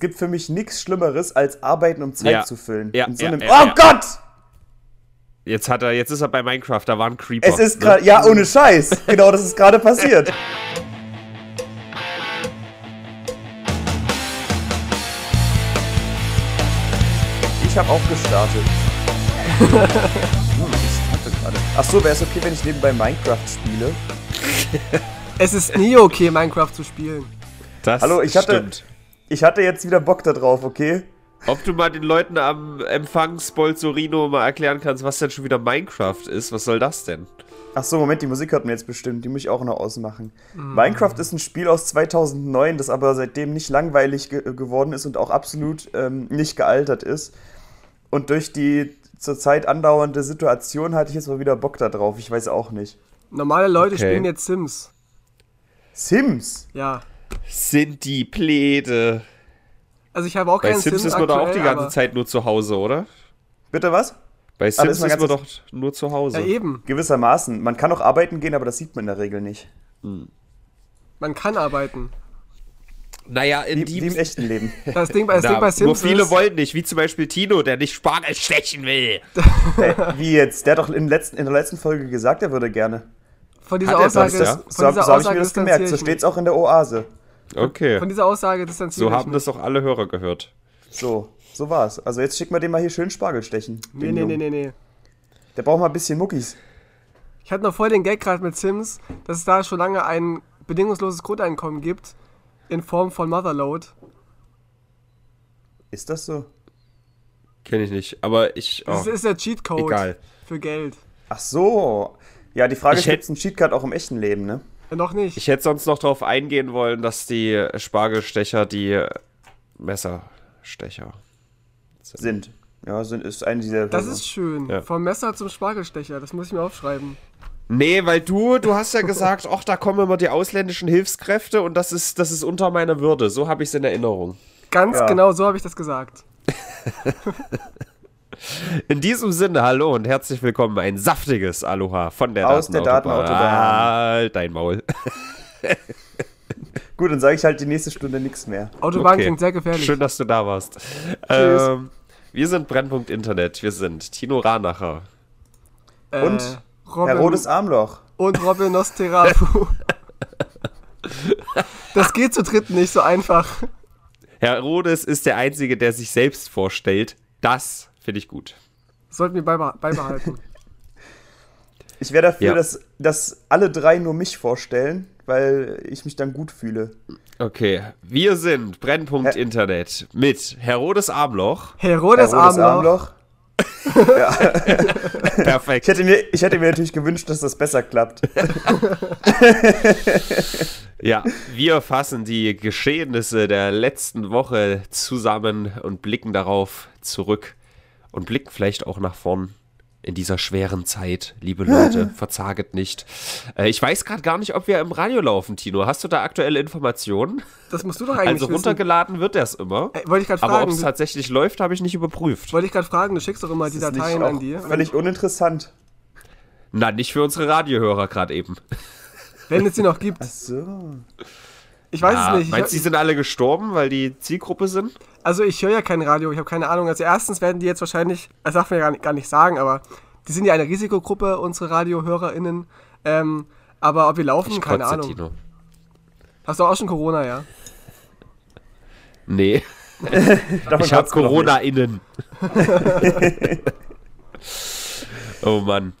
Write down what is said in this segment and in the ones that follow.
Es gibt für mich nichts Schlimmeres, als arbeiten, um Zeit Ja. zu füllen. Ja, In so ja, einem, ja, oh ja. Gott! Jetzt hat er, jetzt ist er bei Minecraft, da war ein Creeper. Es ist ne? gerade, ja, ohne Scheiß. Genau, das ist gerade passiert. Ich habe auch gestartet. Hm, ich starte gerade. Ach so, wäre es okay, wenn ich nebenbei Minecraft spiele? Es ist nie okay, Minecraft zu spielen. Das Hallo, ich hatte, stimmt. Ich hatte jetzt wieder Bock da drauf, okay? Ob du mal den Leuten am Empfang Spolzorino mal erklären kannst, was denn schon wieder Minecraft ist? Was soll das denn? Ach so, Moment, die Musik hört man jetzt bestimmt. Die muss ich auch noch ausmachen. Minecraft ist ein Spiel aus 2009, das aber seitdem nicht langweilig ge geworden ist und auch absolut ähm, nicht gealtert ist. Und durch die zurzeit andauernde Situation hatte ich jetzt mal wieder Bock da drauf. Ich weiß auch nicht. Normale Leute Okay. spielen jetzt Sims. Sims? Ja. Sind die Pläde. Also ich habe auch Bei keinen Sims Sims ist man doch auch die aktuell, ganze Zeit nur zu Hause, oder? Bitte was? Bei Sims ist mein ist man doch nur zu Hause. Ja, eben. Gewissermaßen. Man kann auch arbeiten gehen, aber das sieht man in der Regel nicht. Man kann arbeiten. Naja, in Wie, im echten Leben. Das Ding, bei- das Na, Ding bei Sims nur viele ist, wollen nicht, wie zum Beispiel Tino, der nicht Spargel stechen will. äh, wie jetzt? Der hat doch in, letzten, in der letzten Folge gesagt, er würde gerne. von dieser Hat Aussage, das, ja? So, so habe ich mir das gemerkt. So ich steht's auch in der Oase. Okay. Von dieser Aussage distanziere So ich haben mich. das auch alle Hörer gehört. So, so war's. Also jetzt schicken wir dem mal hier schön Spargel stechen. Nee, den nee, nee, nee, nee. Der braucht mal ein bisschen Muckis. Ich hatte noch voll den Gag gerade mit Sims, dass es da schon lange ein bedingungsloses Grundeinkommen gibt in Form von Motherload. Ist das so? Kenne ich nicht, aber ich. Das Oh, ist der Cheatcode egal. für Geld. Ach so. Ja, die Frage Ich ist, gibt es einen Cheatcard auch im echten Leben, ne? Noch nicht. Ich hätte sonst noch darauf eingehen wollen, dass die Spargelstecher die Messerstecher. Sind. Ja, sind, ist eine dieser. das ist schön. Ja. Vom Messer zum Spargelstecher. Das muss ich mir aufschreiben. Nee, weil du, du hast ja gesagt, ach, da kommen immer die ausländischen Hilfskräfte und das ist, das ist unter meiner Würde. So habe ich es in Erinnerung. Ganz Ja. genau so habe ich das gesagt. In diesem Sinne, hallo und herzlich willkommen. Ein saftiges Aloha von der Aus der Datenautobahn. Halt dein Maul. Gut, dann sage ich halt die nächste Stunde nichts mehr. Autobahn Okay. klingt sehr gefährlich. Schön, dass du da warst. Tschüss. Ähm, wir sind Brennpunkt Internet. Wir sind Tino Ranacher. Äh, Und Robin, Herr Rotes Armloch. und Robin Nosferatu. das geht zu dritt nicht so einfach. Herr Rodes ist der Einzige, der sich selbst vorstellt. Das finde ich gut. Sollten wir beibe beibehalten. Ich wäre dafür, Ja. dass, dass alle drei nur mich vorstellen, weil ich mich dann gut fühle. Okay, wir sind Brennpunkt Hä? Internet mit Herodes Armloch. Herodes Herr Rotes Armloch. Perfekt. Ich hätte, mir, ich hätte mir natürlich gewünscht, dass das besser klappt. Ja, wir fassen die Geschehnisse der letzten Woche zusammen und blicken darauf zurück und blicken vielleicht auch nach vorn in dieser schweren Zeit. Liebe Leute, verzaget nicht. Äh, ich weiß gerade gar nicht, ob wir im Radio laufen, Tino. Hast du da aktuelle Informationen? Das musst du doch eigentlich Also wissen. runtergeladen wird das immer. Ey, wollte ich gerade Aber ob fragen. es tatsächlich läuft, habe ich nicht überprüft. Wollte ich gerade fragen, du schickst doch immer die Das nicht Dateien an die. Völlig uninteressant. Na, nicht für unsere Radiohörer gerade eben. Wenn es sie noch gibt. So. Ich weiß Ah, es nicht. Ich, Meinst du, die sind alle gestorben, weil die Zielgruppe sind? also ich höre ja kein Radio, ich habe keine Ahnung. Also erstens werden die jetzt wahrscheinlich, das darf man ja gar nicht, gar nicht sagen, aber die sind ja eine Risikogruppe, unsere RadiohörerInnen. Ähm, aber ob wir laufen, Ich keine kotze, Ahnung. Tino. Hast du auch schon Corona, ja? Nee, Davon ich habe hat's mir noch Corona innen. oh Mann.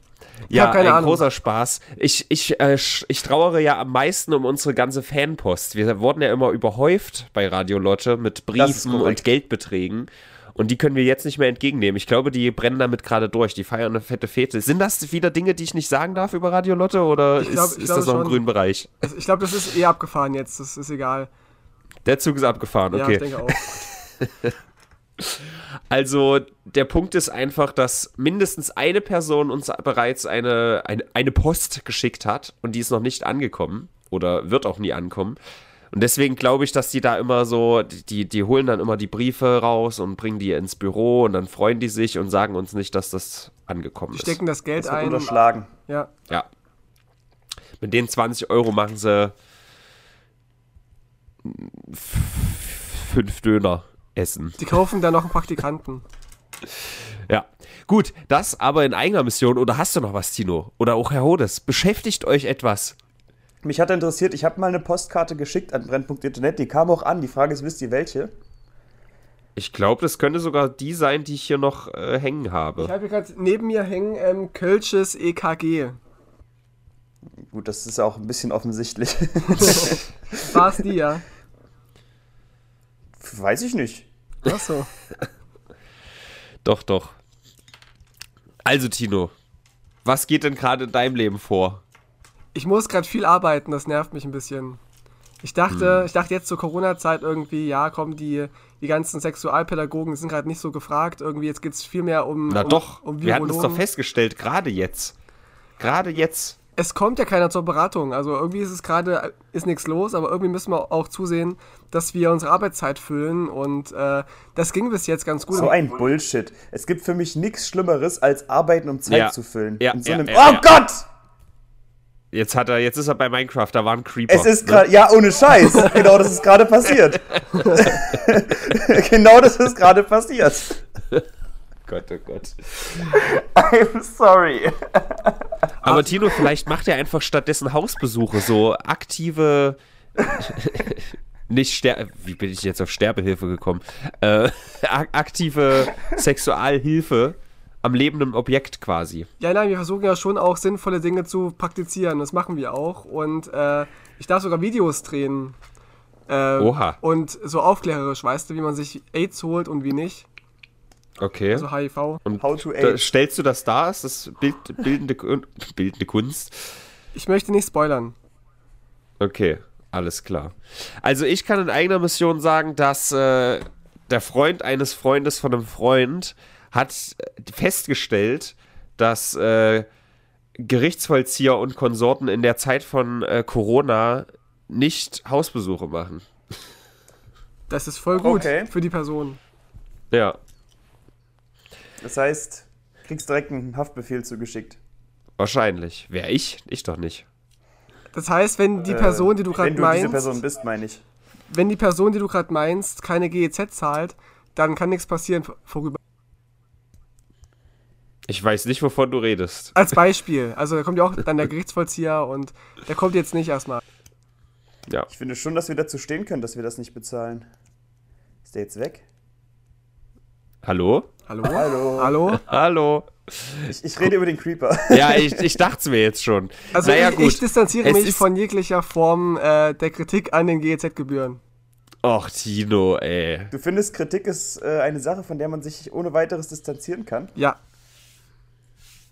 Ja, ein Ahnung. großer Spaß. Ich, ich, äh, ich trauere ja am meisten um unsere ganze Fanpost. Wir wurden ja immer überhäuft bei Radio Lotte mit Briefen und Geldbeträgen. Und die können wir jetzt nicht mehr entgegennehmen. Ich glaube, die brennen damit gerade durch. Die feiern eine fette Fete. Sind das wieder Dinge, die ich nicht sagen darf über Radio Lotte? Oder glaub- ist, ist das noch im grünen Bereich? Ich glaube, das ist eh abgefahren jetzt, das ist egal. Der Zug ist abgefahren, Ja, okay. ich denke auch. Also der Punkt ist einfach, dass mindestens eine Person uns bereits eine, eine, eine Post geschickt hat und die ist noch nicht angekommen oder wird auch nie ankommen. Und deswegen glaube ich, dass die da immer so, die, die holen dann immer die Briefe raus und bringen die ins Büro und dann freuen die sich und sagen uns nicht, dass das angekommen Die ist. stecken das Geld Das ein. unterschlagen. Ja. Ja. Mit den 20 Euro machen sie fünf Döner essen. Die kaufen dann noch einen Praktikanten. Ja, gut, das aber in eigener Mission. Oder hast du noch was, Tino? Oder auch Herr Hodes, beschäftigt euch etwas? Mich hat interessiert, ich habe mal eine Postkarte geschickt an Brennpunkt.net, die kam auch an. Die Frage ist, wisst ihr welche? Ich glaube, das könnte sogar die sein, die ich hier noch äh, hängen habe. Ich habe hier gerade neben mir hängen ähm, Kölsches EKG. Gut, das ist auch ein bisschen offensichtlich. War es die, ja? Weiß ich nicht. Achso. Doch, doch. Also, Tino, was geht denn gerade in deinem Leben vor? Ich muss gerade viel arbeiten, das nervt mich ein bisschen. Ich dachte, ich dachte jetzt zur Corona-Zeit irgendwie, ja, komm, die, die ganzen Sexualpädagogen sind gerade nicht so gefragt. Irgendwie, jetzt geht es viel mehr um. Na um, doch, um wir hatten es doch festgestellt, gerade jetzt. Gerade jetzt. Es kommt ja keiner zur Beratung. Also irgendwie ist es gerade, ist nichts los, aber irgendwie müssen wir auch zusehen, dass wir unsere Arbeitszeit füllen. Und äh, das ging bis jetzt ganz gut. So ein Bullshit. Es gibt für mich nichts Schlimmeres, als Arbeiten, um Zeit Ja. zu füllen. Ja, In so ja, einem ja, oh ja. Gott! Jetzt hat er, jetzt ist er bei Minecraft, da war ein Creeper. Es ist ne? gerade, ja, ohne Scheiß. Genau das ist gerade passiert. genau das ist gerade passiert. Gott, oh Gott. I'm sorry. Aber Tino, vielleicht macht er einfach stattdessen Hausbesuche, so aktive. Nicht Ster Wie bin ich jetzt auf Sterbehilfe gekommen? Äh, ak- aktive Sexualhilfe am lebenden Objekt quasi. Ja, nein, wir versuchen ja schon auch sinnvolle Dinge zu praktizieren. Das machen wir auch. Und äh, ich darf sogar Videos drehen. Äh, Oha. Und so aufklärerisch, weißt du, wie man sich AIDS holt und wie nicht. Okay. Also HIV. Und How to da, age. stellst du das dar? Ist das Bild, bildende, bildende Kunst? Ich möchte nicht spoilern. Okay, alles klar. Also ich kann in eigener Mission sagen, dass äh, der Freund eines Freundes von einem Freund hat äh, festgestellt, dass äh, Gerichtsvollzieher und Konsorten in der Zeit von äh, Corona nicht Hausbesuche machen. Das ist voll gut Okay. für die Person. Ja, Das heißt, kriegst direkt einen Haftbefehl zugeschickt. wahrscheinlich. Wer ich? Ich doch nicht. Das heißt, wenn die Äh, Person, die du gerade Wenn du diese meinst, Person bist, meine ich. wenn die Person, die du gerade meinst, keine GEZ zahlt, dann kann nichts passieren vorüber. Ich weiß nicht, wovon du redest. Als Beispiel. Also da kommt ja auch dann der Gerichtsvollzieher und der kommt jetzt nicht erstmal. Ja. Ich finde schon, dass wir dazu stehen können, dass wir das nicht bezahlen. Ist der jetzt weg? Hallo? Hallo? Hallo. Hallo? Hallo? Ich, ich rede über den Creeper. Ja, ich, ich dachte es mir jetzt schon. Also naja, ich, gut. ich distanziere Es mich von jeglicher Form äh, der Kritik an den GEZ-Gebühren. Och, Tino, ey. Du findest, Kritik ist äh, eine Sache, von der man sich ohne weiteres distanzieren kann, Ja,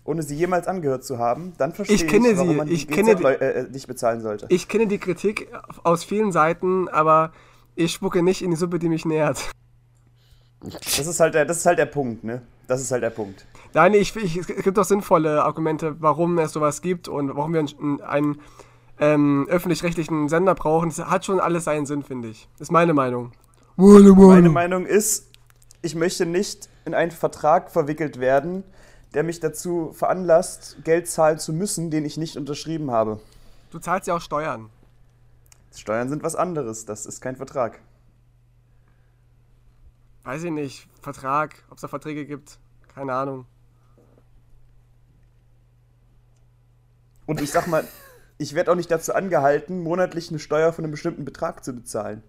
ohne sie jemals angehört zu haben? Dann verstehe Ich kenne warum sie, man ich die kenne GZ die- äh, äh, nicht bezahlen sollte. ich kenne die Kritik aus vielen Seiten, aber ich spucke nicht in die Suppe, die mich nähert. Das ist halt der, das ist halt der Punkt, ne? Das ist halt der Punkt. Nein, ich, ich, es gibt auch sinnvolle Argumente, warum es sowas gibt und warum wir einen, einen ähm, öffentlich-rechtlichen Sender brauchen. Das hat schon alles seinen Sinn, finde ich. Ist meine Meinung. Meine Meinung ist, ich möchte nicht in einen Vertrag verwickelt werden, der mich dazu veranlasst, Geld zahlen zu müssen, den ich nicht unterschrieben habe. Du zahlst ja auch Steuern. Steuern sind was anderes, das ist kein Vertrag. Weiß ich nicht. Vertrag, ob es da Verträge gibt. Keine Ahnung. Und ich sag mal, ich werde auch nicht dazu angehalten, monatlich eine Steuer von einem bestimmten Betrag zu bezahlen.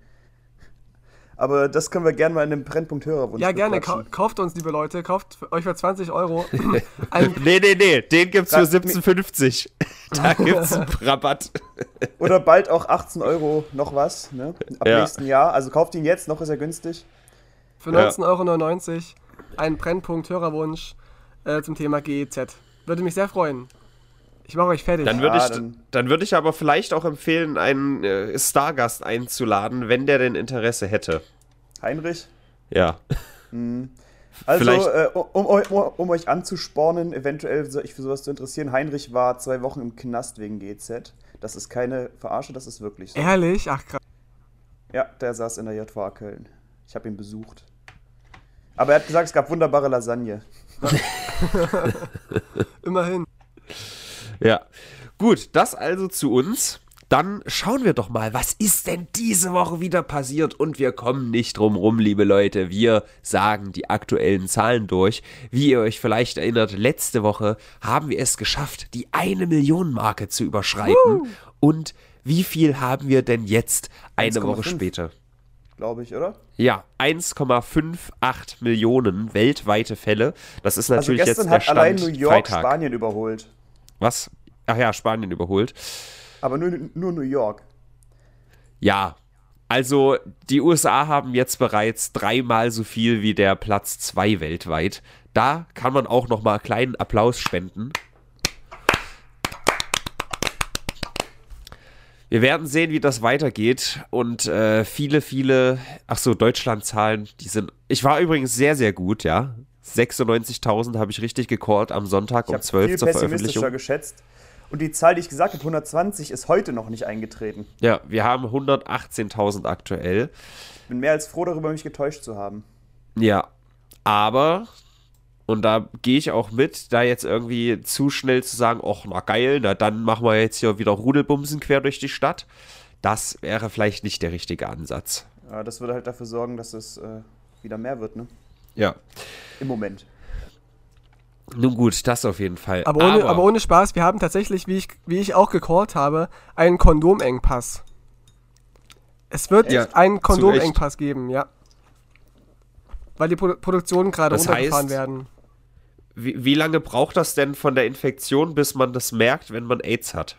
Aber das können wir gerne mal in einem Brennpunkt Hörerwunsch Ja, gerne. Bequatschen. kauft uns, liebe Leute. Kauft für euch für 20 Euro ein Nee, nee, nee, den gibt's für Ra- 17,50. Da gibt's einen Rabatt. Oder bald auch 18 Euro noch was, ne? Ab Ja. nächsten Jahr. Also kauft ihn jetzt, noch ist er günstig. Für Ja. 19,99 Euro ein Brennpunkt-Hörerwunsch äh, zum Thema GEZ. Würde mich sehr freuen. Ich mache euch fertig. Dann würde ich, dann- würde ich aber vielleicht auch empfehlen, einen äh, Stargast einzuladen, wenn der denn Interesse hätte. Heinrich? Ja. Also, Vielleicht- äh, um, um, um, euch anzuspornen, eventuell so- euch für sowas zu interessieren, Heinrich war zwei Wochen im Knast wegen GZ. Das ist keine Verarsche, das ist wirklich so. Ehrlich? Ach krass. Ja, der saß in der JVA Köln. Ich habe ihn besucht. Aber er hat gesagt, es gab wunderbare Lasagne. Immerhin. Ja. Gut, das also zu uns. dann schauen wir doch mal, was ist denn diese Woche wieder passiert? Und wir kommen nicht drum rum, liebe Leute. Wir sagen die aktuellen Zahlen durch. Wie ihr euch vielleicht erinnert, letzte Woche haben wir es geschafft, die eine Million Marke zu überschreiten. Uh. Und wie viel haben wir denn jetzt eine Woche später? Glaube ich, oder? Ja, 1,58 Millionen weltweite Fälle. Das ist also natürlich also jetzt der Stand allein New York Freitag. Spanien überholt. Was? Ach ja, Spanien überholt. Aber nur, nur New York. Ja, also die USA haben jetzt bereits dreimal so viel wie der Platz 2 weltweit. Da kann man auch noch mal einen kleinen Applaus spenden. Wir werden sehen, wie das weitergeht und äh, viele, viele, ach so, Deutschland-Zahlen, die sind, ich war übrigens sehr, sehr gut, ja. 96.000 habe ich richtig gecallt am Sonntag ich um 12 viel zur Veröffentlichung. geschätzt. Und die Zahl, die ich gesagt habe, 120, ist heute noch nicht eingetreten. Ja, wir haben 118.000 aktuell. Ich bin mehr als froh darüber, mich getäuscht zu haben. Ja, aber, und da gehe ich auch mit, da jetzt irgendwie zu schnell zu sagen, ach, na geil, na dann machen wir jetzt hier wieder Rudelbumsen quer durch die Stadt. Das wäre vielleicht nicht der richtige Ansatz. Ja, das würde halt dafür sorgen, dass es äh, wieder mehr wird, ne? Ja. Im Moment. Nun gut, das auf jeden Fall. Aber ohne, aber, aber ohne Spaß, wir haben tatsächlich, wie ich, wie ich auch gecallt habe, einen Kondomengpass. Es wird ja, einen Kondomengpass geben, ja. Weil die Pro Produktionen gerade runtergefahren heißt, werden. Wie, wie lange braucht das denn von der Infektion, bis man das merkt, wenn man AIDS hat?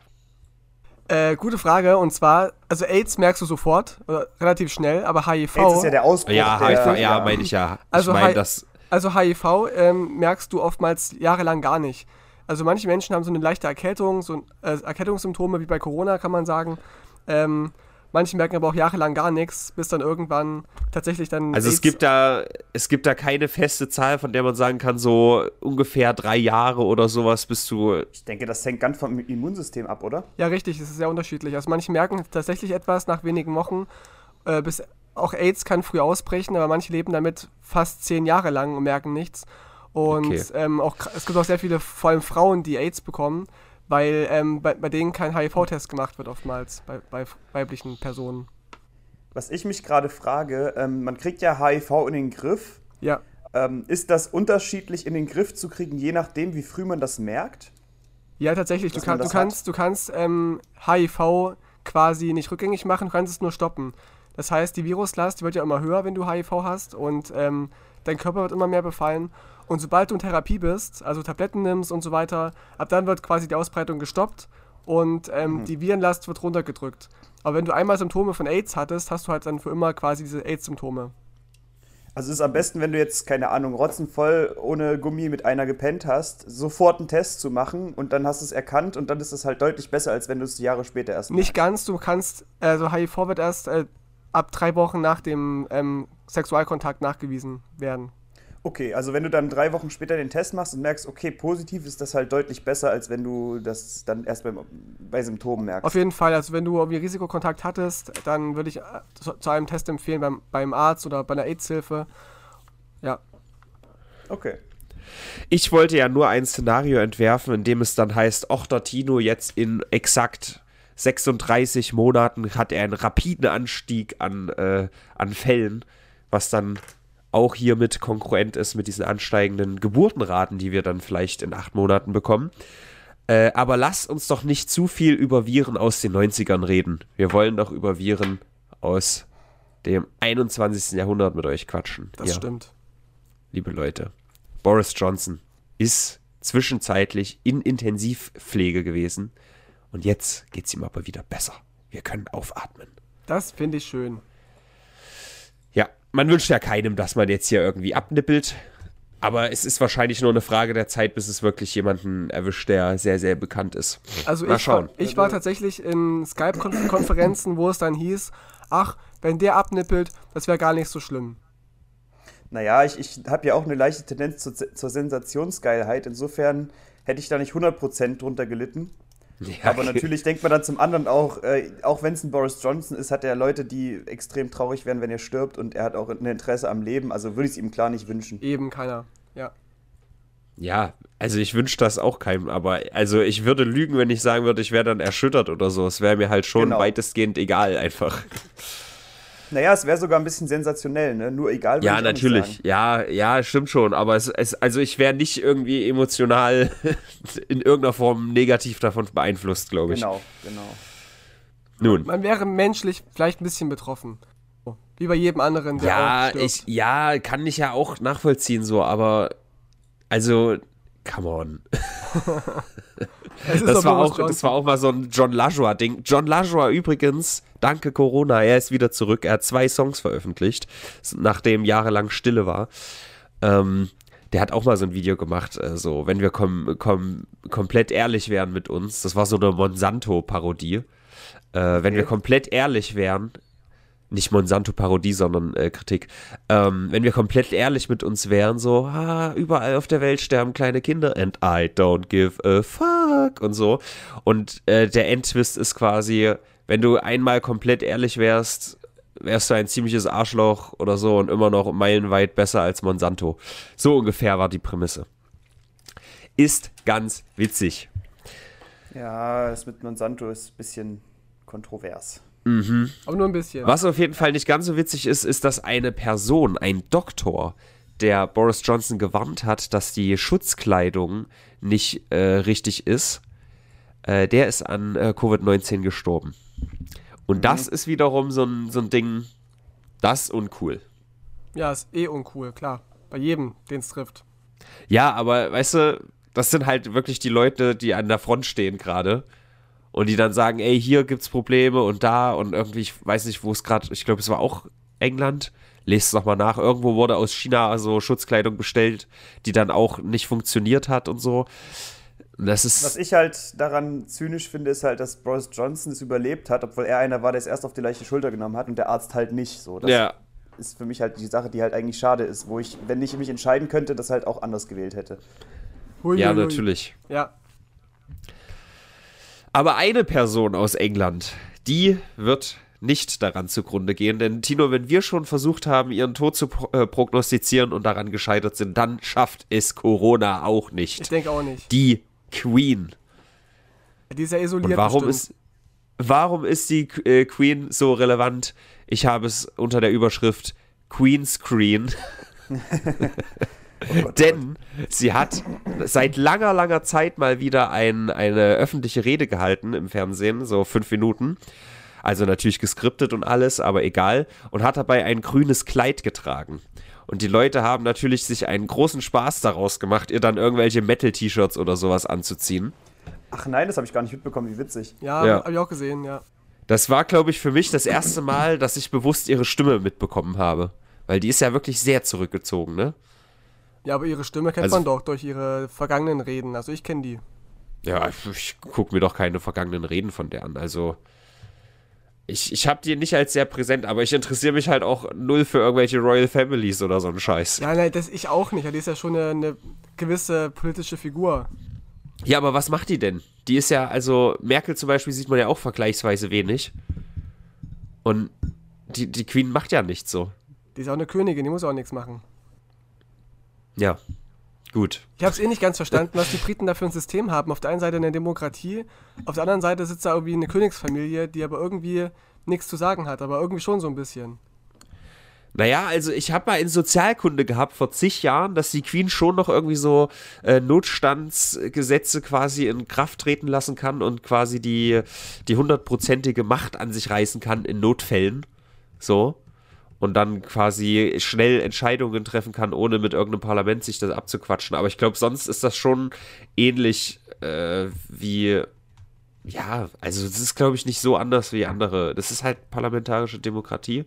Äh, gute Frage. Und zwar, also AIDS merkst du sofort, relativ schnell, aber HIV. AIDS ist ja der Ausbruch. Ja, HIV, ja, ja meine ich ja. Also ich meine, das also HIV ähm, merkst du oftmals jahrelang gar nicht. Also manche Menschen haben so eine leichte Erkältung, so äh, Erkältungssymptome wie bei Corona, kann man sagen. Ähm, manche merken aber auch jahrelang gar nichts, bis dann irgendwann tatsächlich dann. Also es gibt da, es gibt da keine feste Zahl, von der man sagen kann, so ungefähr drei Jahre oder sowas bist du. Ich denke, das hängt ganz vom Immunsystem ab, oder? Ja, richtig, es ist sehr unterschiedlich. Also manche merken tatsächlich etwas nach wenigen Wochen, äh, bis auch AIDS kann früh ausbrechen, aber manche leben damit fast zehn Jahre lang und merken nichts. Und okay. ähm, auch, es gibt auch sehr viele, vor allem Frauen, die AIDS bekommen, weil ähm, bei, bei denen kein HIV-Test gemacht wird, oftmals bei, bei weiblichen Personen. Was ich mich gerade frage, ähm, man kriegt ja HIV in den Griff. Ja. Ähm, ist das unterschiedlich in den Griff zu kriegen, je nachdem, wie früh man das merkt? Ja, tatsächlich. Du, kann, du, kannst, du kannst ähm, HIV quasi nicht rückgängig machen, du kannst es nur stoppen. Das heißt, die Viruslast wird ja immer höher, wenn du HIV hast und ähm, dein Körper wird immer mehr befallen. Und sobald du in Therapie bist, also Tabletten nimmst und so weiter, ab dann wird quasi die Ausbreitung gestoppt und ähm, mhm. die Virenlast wird runtergedrückt. Aber wenn du einmal Symptome von AIDS hattest, hast du halt dann für immer quasi diese AIDS-Symptome. Also es ist am besten, wenn du jetzt, keine Ahnung, rotzenvoll ohne Gummi mit einer gepennt hast, sofort einen Test zu machen und dann hast du es erkannt und dann ist es halt deutlich besser, als wenn du es Jahre später erst machst. Nicht ganz, du kannst, also HIV wird erst äh, ab drei Wochen nach dem ähm, Sexualkontakt nachgewiesen werden. Okay, also wenn du dann drei Wochen später den Test machst und merkst, okay, positiv ist das halt deutlich besser, als wenn du das dann erst beim, bei Symptomen merkst. Auf jeden Fall, also wenn du irgendwie Risikokontakt hattest, dann würde ich äh, zu, zu, einem Test empfehlen beim, beim Arzt oder bei einer AIDS-Hilfe. Ja. Okay. Ich wollte ja nur ein Szenario entwerfen, in dem es dann heißt, ach, der Tino jetzt in exakt 36 Monaten hat er einen rapiden Anstieg an, äh, an Fällen, was dann auch hiermit konkurrent ist mit diesen ansteigenden Geburtenraten, die wir dann vielleicht in acht Monaten bekommen. Äh, aber lasst uns doch nicht zu viel über Viren aus den 90ern reden. Wir wollen doch über Viren aus dem 21. Jahrhundert mit euch quatschen. Das ja. stimmt. Liebe Leute, Boris Johnson ist zwischenzeitlich in Intensivpflege gewesen und jetzt geht es ihm aber wieder besser. Wir können aufatmen. Das finde ich schön. Man wünscht ja keinem, dass man jetzt hier irgendwie abnippelt. Aber es ist wahrscheinlich nur eine Frage der Zeit, bis es wirklich jemanden erwischt, der sehr, sehr bekannt ist. Also Mal ich, schauen. War, ich war tatsächlich in Skype-Konferenzen, wo es dann hieß, ach, wenn der abnippelt, das wäre gar nicht so schlimm. Naja, ich, ich habe ja auch eine leichte Tendenz zur, zur Sensationsgeilheit. Insofern hätte ich da nicht 100% drunter gelitten. Ja, aber natürlich denkt man dann zum anderen auch, äh, auch wenn es ein Boris Johnson ist, hat er Leute, die extrem traurig werden, wenn er stirbt und er hat auch ein Interesse am Leben. Also würde ich es ihm klar nicht wünschen. Eben keiner, ja. Ja, also ich wünsche das auch keinem, aber also ich würde lügen, wenn ich sagen würde, ich wäre dann erschüttert oder so. Es wäre mir halt schon genau. weitestgehend egal einfach. Naja, es wäre sogar ein bisschen sensationell, ne? Nur egal. Ja, natürlich. Ja, ja, stimmt schon. Aber es, es also ich wäre nicht irgendwie emotional in irgendeiner Form negativ davon beeinflusst, glaube ich. Genau, genau. Nun. Man wäre menschlich vielleicht ein bisschen betroffen. Wie bei jedem anderen, der ja, auch ich, ja, kann ich ja auch nachvollziehen so, aber also, come on. das, war auch, das war auch mal so ein John Lajoie-Ding. John Lajoie übrigens, danke Corona, er ist wieder zurück. Er hat zwei Songs veröffentlicht, nachdem jahrelang Stille war. Ähm, der hat auch mal so ein Video gemacht, äh, so, wenn wir kom kom komplett ehrlich wären mit uns. Das war so eine Monsanto-Parodie. Äh, okay. Wenn wir komplett ehrlich wären, nicht Monsanto-Parodie, sondern äh, Kritik. Ähm, wenn wir komplett ehrlich mit uns wären, so, ah, überall auf der Welt sterben kleine Kinder and I don't give a fuck und so. Und äh, der Endtwist ist quasi, wenn du einmal komplett ehrlich wärst, wärst du ein ziemliches Arschloch oder so und immer noch meilenweit besser als Monsanto. So ungefähr war die Prämisse. Ist ganz witzig. Ja, das mit Monsanto ist ein bisschen kontrovers. Mhm. Aber nur ein bisschen. Was auf jeden Fall nicht ganz so witzig ist, ist, dass eine Person, ein Doktor, der Boris Johnson gewarnt hat, dass die Schutzkleidung nicht äh, richtig ist, äh, der ist an äh, Covid-19 gestorben. Und mhm. das ist wiederum so ein, so ein Ding, das uncool. Ja, ist eh uncool, klar. Bei jedem, den es trifft. Ja, aber weißt du, das sind halt wirklich die Leute, die an der Front stehen gerade und die dann sagen, ey, hier gibt's Probleme und da und irgendwie, ich weiß nicht, wo es gerade, ich glaube, es war auch England. Lest es nochmal nach. Irgendwo wurde aus China also Schutzkleidung bestellt, die dann auch nicht funktioniert hat und so. Das ist Was ich halt daran zynisch finde, ist halt, dass Boris Johnson es überlebt hat, obwohl er einer war, der es erst auf die leichte Schulter genommen hat und der Arzt halt nicht. So, das ja. ist für mich halt die Sache, die halt eigentlich schade ist, wo ich, wenn ich mich entscheiden könnte, das halt auch anders gewählt hätte. Hui, ja, hui, hui. natürlich. Ja, aber eine Person aus England, die wird nicht daran zugrunde gehen. Denn Tino, wenn wir schon versucht haben, ihren Tod zu äh, prognostizieren und daran gescheitert sind, dann schafft es Corona auch nicht. Ich denke auch nicht. Die Queen. Die ist ja isoliert. Und warum ist, warum ist die äh, Queen so relevant? Ich habe es unter der Überschrift Queen Screen. Oh Denn sie hat seit langer, langer Zeit mal wieder ein, eine öffentliche Rede gehalten im Fernsehen, so fünf Minuten. Also natürlich geskriptet und alles, aber egal. Und hat dabei ein grünes Kleid getragen. Und die Leute haben natürlich sich einen großen Spaß daraus gemacht, ihr dann irgendwelche Metal-T-Shirts oder sowas anzuziehen. Ach nein, das habe ich gar nicht mitbekommen, wie witzig. Ja, ja. habe ich auch gesehen, ja. Das war, glaube ich, für mich das erste Mal, dass ich bewusst ihre Stimme mitbekommen habe. Weil die ist ja wirklich sehr zurückgezogen, ne? Ja, aber ihre Stimme kennt also, man doch durch ihre vergangenen Reden. Also ich kenne die. Ja, ich, ich gucke mir doch keine vergangenen Reden von der an. Also ich, ich habe die nicht als sehr präsent, aber ich interessiere mich halt auch null für irgendwelche Royal Families oder so einen Scheiß. Ja, nein, das ich auch nicht. Die ist ja schon eine, eine gewisse politische Figur. Ja, aber was macht die denn? Die ist ja, also Merkel zum Beispiel sieht man ja auch vergleichsweise wenig. Und die, die Queen macht ja nichts so. Die ist auch eine Königin, die muss auch nichts machen. Ja, gut. Ich habe es eh nicht ganz verstanden, was die Briten da für ein System haben. Auf der einen Seite eine Demokratie, auf der anderen Seite sitzt da irgendwie eine Königsfamilie, die aber irgendwie nichts zu sagen hat, aber irgendwie schon so ein bisschen. Naja, also ich habe mal in Sozialkunde gehabt vor zig Jahren, dass die Queen schon noch irgendwie so äh, Notstandsgesetze quasi in Kraft treten lassen kann und quasi die, die hundertprozentige Macht an sich reißen kann in Notfällen. So und dann quasi schnell Entscheidungen treffen kann, ohne mit irgendeinem Parlament sich das abzuquatschen. Aber ich glaube, sonst ist das schon ähnlich äh, wie, ja, also es ist, glaube ich, nicht so anders wie andere. Das ist halt parlamentarische Demokratie.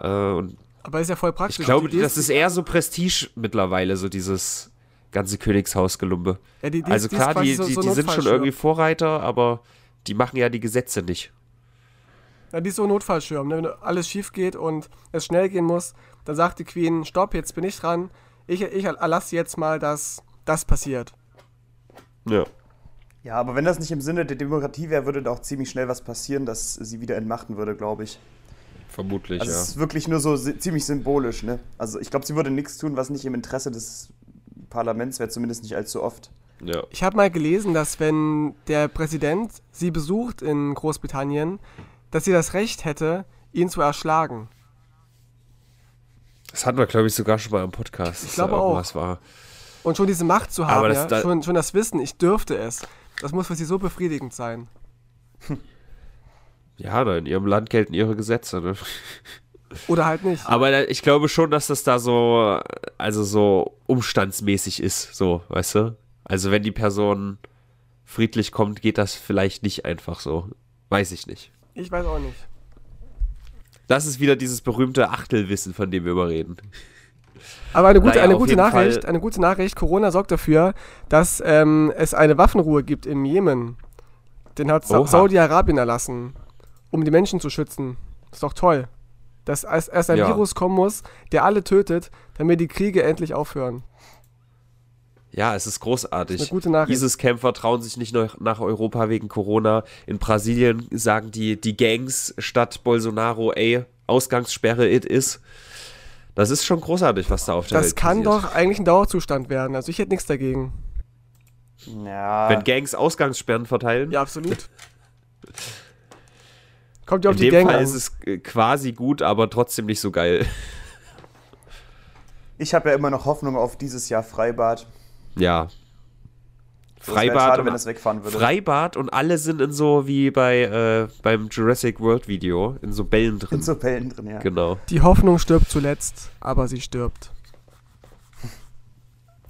Äh, und Aber ist ja voll praktisch. Ich glaube, das ist eher so Prestige mittlerweile, so dieses ganze Königshausgelumbe. Ja, die, die, also klar, die, so, die, so die sind schon irgendwie Vorreiter, aber die machen ja die Gesetze nicht. Ja, die ist so ein Notfallschirm. Ne? Wenn alles schief geht und es schnell gehen muss, dann sagt die Queen, stopp, jetzt bin ich dran. Ich, ich erlasse jetzt mal, dass das passiert. Ja. Ja, aber wenn das nicht im Sinne der Demokratie wäre, würde da auch ziemlich schnell was passieren, dass sie wieder entmachten würde, glaube ich. Vermutlich, also ja. Es ist wirklich nur so ziemlich symbolisch, ne? Also ich glaube, sie würde nichts tun, was nicht im Interesse des Parlaments wäre zumindest nicht allzu oft. Ja. Ich habe mal gelesen, dass wenn der Präsident sie besucht in Großbritannien, dass sie das Recht hätte, ihn zu erschlagen. Das hatten wir, glaube ich, sogar schon mal im Podcast. Ich glaube auch. War. Und schon diese Macht zu haben, ja, da schon, schon das Wissen, ich dürfte es, das muss für sie so befriedigend sein. Ja, in ihrem Land gelten ihre Gesetze. Ne? Oder halt nicht. Aber ich glaube schon, dass das da so, also so umstandsmäßig ist, so, weißt du? Also wenn die Person friedlich kommt, geht das vielleicht nicht einfach so. Weiß ich nicht. Ich weiß auch nicht. Das ist wieder dieses berühmte Achtelwissen, von dem wir überreden. Aber eine gute, naja, eine gute Nachricht, Fall. eine gute Nachricht, Corona sorgt dafür, dass ähm, es eine Waffenruhe gibt im Jemen. Den hat Sa Saudi-Arabien erlassen, um die Menschen zu schützen. Das ist doch toll. Dass erst ein ja. Virus kommen muss, der alle tötet, damit die Kriege endlich aufhören. Ja, es ist großartig. Das ist eine gute Nachricht. ISIS-Kämpfer trauen sich nicht nach Europa wegen Corona. In Brasilien sagen die, die Gangs statt Bolsonaro, ey, Ausgangssperre it is. Das ist schon großartig, was da auf der das Welt passiert. Das kann doch eigentlich ein Dauerzustand werden. Also ich hätte nichts dagegen. Ja. Wenn Gangs Ausgangssperren verteilen? Ja, absolut. Kommt ja auf In die dem Gang Fall an. ist es äh, quasi gut, aber trotzdem nicht so geil. Ich habe ja immer noch Hoffnung auf dieses Jahr Freibad. Ja. Freibad, schade, wenn es wegfahren würde. Freibad und alle sind in so wie bei äh, beim Jurassic World Video in so Bällen drin. In so Bällen drin, ja. Genau. Die Hoffnung stirbt zuletzt, aber sie stirbt.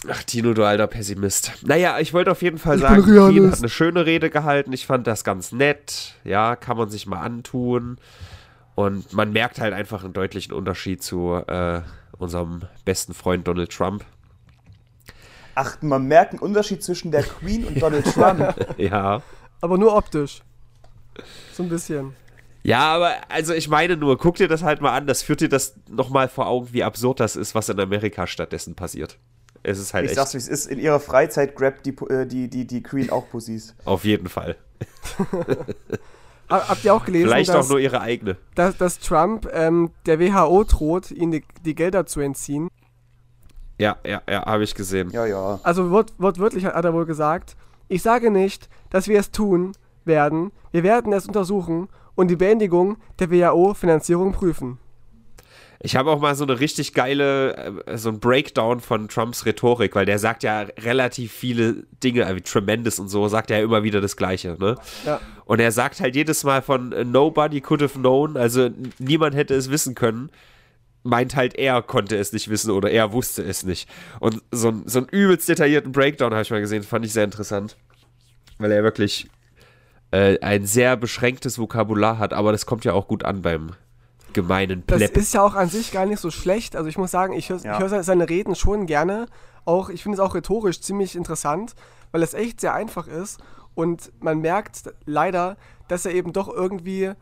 Ach, Tino, du alter Pessimist. Naja, ich wollte auf jeden Fall ich sagen, Queen hat eine schöne Rede gehalten. Ich fand das ganz nett. Ja, kann man sich mal antun. Und man merkt halt einfach einen deutlichen Unterschied zu äh, unserem besten Freund Donald Trump. Ach, man merkt einen Unterschied zwischen der Queen und Donald Trump. ja. Aber nur optisch. So ein bisschen. Ja, aber also ich meine nur, guck dir das halt mal an, das führt dir das nochmal vor Augen, wie absurd das ist, was in Amerika stattdessen passiert. Es ist halt ich echt. sag's, wie es ist, in ihrer Freizeit grabt die, äh, die, die, die Queen auch Pussys. Auf jeden Fall. Habt ihr auch gelesen, Vielleicht dass, auch nur ihre eigene. Dass, dass Trump ähm, der WHO droht, ihnen die, die Gelder zu entziehen? Ja, ja, ja, habe ich gesehen. Ja, ja. Also wort, wortwörtlich hat er wohl gesagt, ich sage nicht, dass wir es tun werden, wir werden es untersuchen und die Beendigung der WHO-Finanzierung prüfen. Ich habe auch mal so eine richtig geile, äh, so ein Breakdown von Trumps Rhetorik, weil der sagt ja relativ viele Dinge, wie tremendous und so, sagt er ja immer wieder das Gleiche, ne? Ja. Und er sagt halt jedes Mal von äh, nobody could have known, also niemand hätte es wissen können meint halt, er konnte es nicht wissen oder er wusste es nicht. Und so, ein, so einen übelst detaillierten Breakdown habe ich mal gesehen, fand ich sehr interessant. Weil er wirklich äh, ein sehr beschränktes Vokabular hat, aber das kommt ja auch gut an beim gemeinen Pleb. Das ist ja auch an sich gar nicht so schlecht. Also ich muss sagen, ich höre ja. hör seine Reden schon gerne. Auch, ich finde es auch rhetorisch ziemlich interessant, weil es echt sehr einfach ist. Und man merkt leider, dass er eben doch irgendwie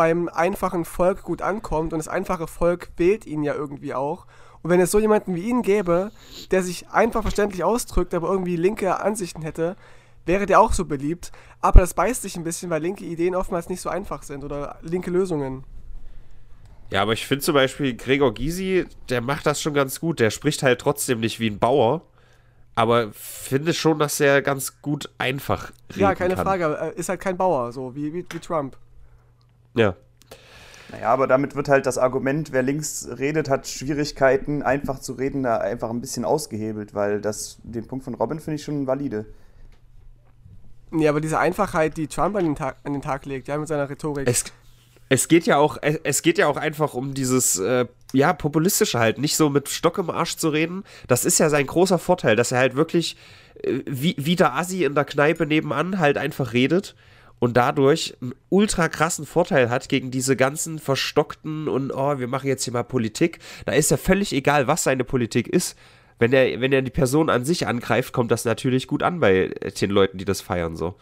beim einfachen Volk gut ankommt und das einfache Volk wählt ihn ja irgendwie auch. Und wenn es so jemanden wie ihn gäbe, der sich einfach verständlich ausdrückt, aber irgendwie linke Ansichten hätte, wäre der auch so beliebt. Aber das beißt sich ein bisschen, weil linke Ideen oftmals nicht so einfach sind oder linke Lösungen. Ja, aber ich finde zum Beispiel Gregor Gysi, der macht das schon ganz gut. Der spricht halt trotzdem nicht wie ein Bauer, aber finde schon, dass er ganz gut einfach reden Ja, keine kann. Frage, er ist halt kein Bauer, so wie, wie, wie Trump. Ja. Naja, aber damit wird halt das Argument, wer links redet, hat Schwierigkeiten, einfach zu reden, da einfach ein bisschen ausgehebelt, weil das, den Punkt von Robin finde ich schon valide. Nee, aber diese Einfachheit, die Trump an den Tag, an den Tag legt, ja, mit seiner Rhetorik. Es, es geht ja auch, es geht ja auch einfach um dieses, äh, ja, populistische halt, nicht so mit Stock im Arsch zu reden. Das ist ja sein großer Vorteil, dass er halt wirklich äh, wie, wie der Assi in der Kneipe nebenan halt einfach redet und dadurch einen ultra krassen Vorteil hat gegen diese ganzen verstockten und oh, wir machen jetzt hier mal Politik. Da ist ja völlig egal, was seine Politik ist. Wenn er, wenn er die Person an sich angreift, kommt das natürlich gut an bei den Leuten, die das feiern so.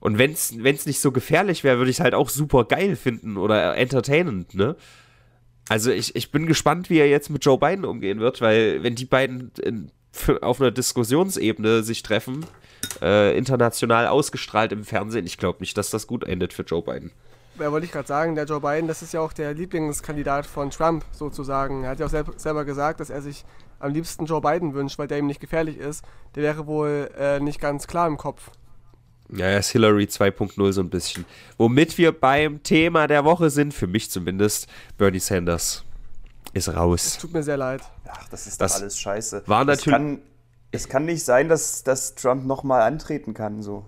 Und wenn es nicht so gefährlich wäre, würde ich es halt auch super geil finden oder entertainend, ne? Also ich, ich bin gespannt, wie er jetzt mit Joe Biden umgehen wird, weil wenn die beiden in, auf einer Diskussionsebene sich treffen, äh, international ausgestrahlt im Fernsehen. Ich glaube nicht, dass das gut endet für Joe Biden. Ja, wollte ich gerade sagen, der Joe Biden, das ist ja auch der Lieblingskandidat von Trump sozusagen. Er hat ja auch selb selber gesagt, dass er sich am liebsten Joe Biden wünscht, weil der ihm nicht gefährlich ist. Der wäre wohl äh, nicht ganz klar im Kopf. Ja, er ist Hillary 2.0 so ein bisschen. Womit wir beim Thema der Woche sind, für mich zumindest, Bernie Sanders ist raus. Tut mir sehr leid. Ach, das ist das doch alles scheiße. War natürlich. Es kann, nicht sein, dass, dass Trump nochmal antreten kann, so.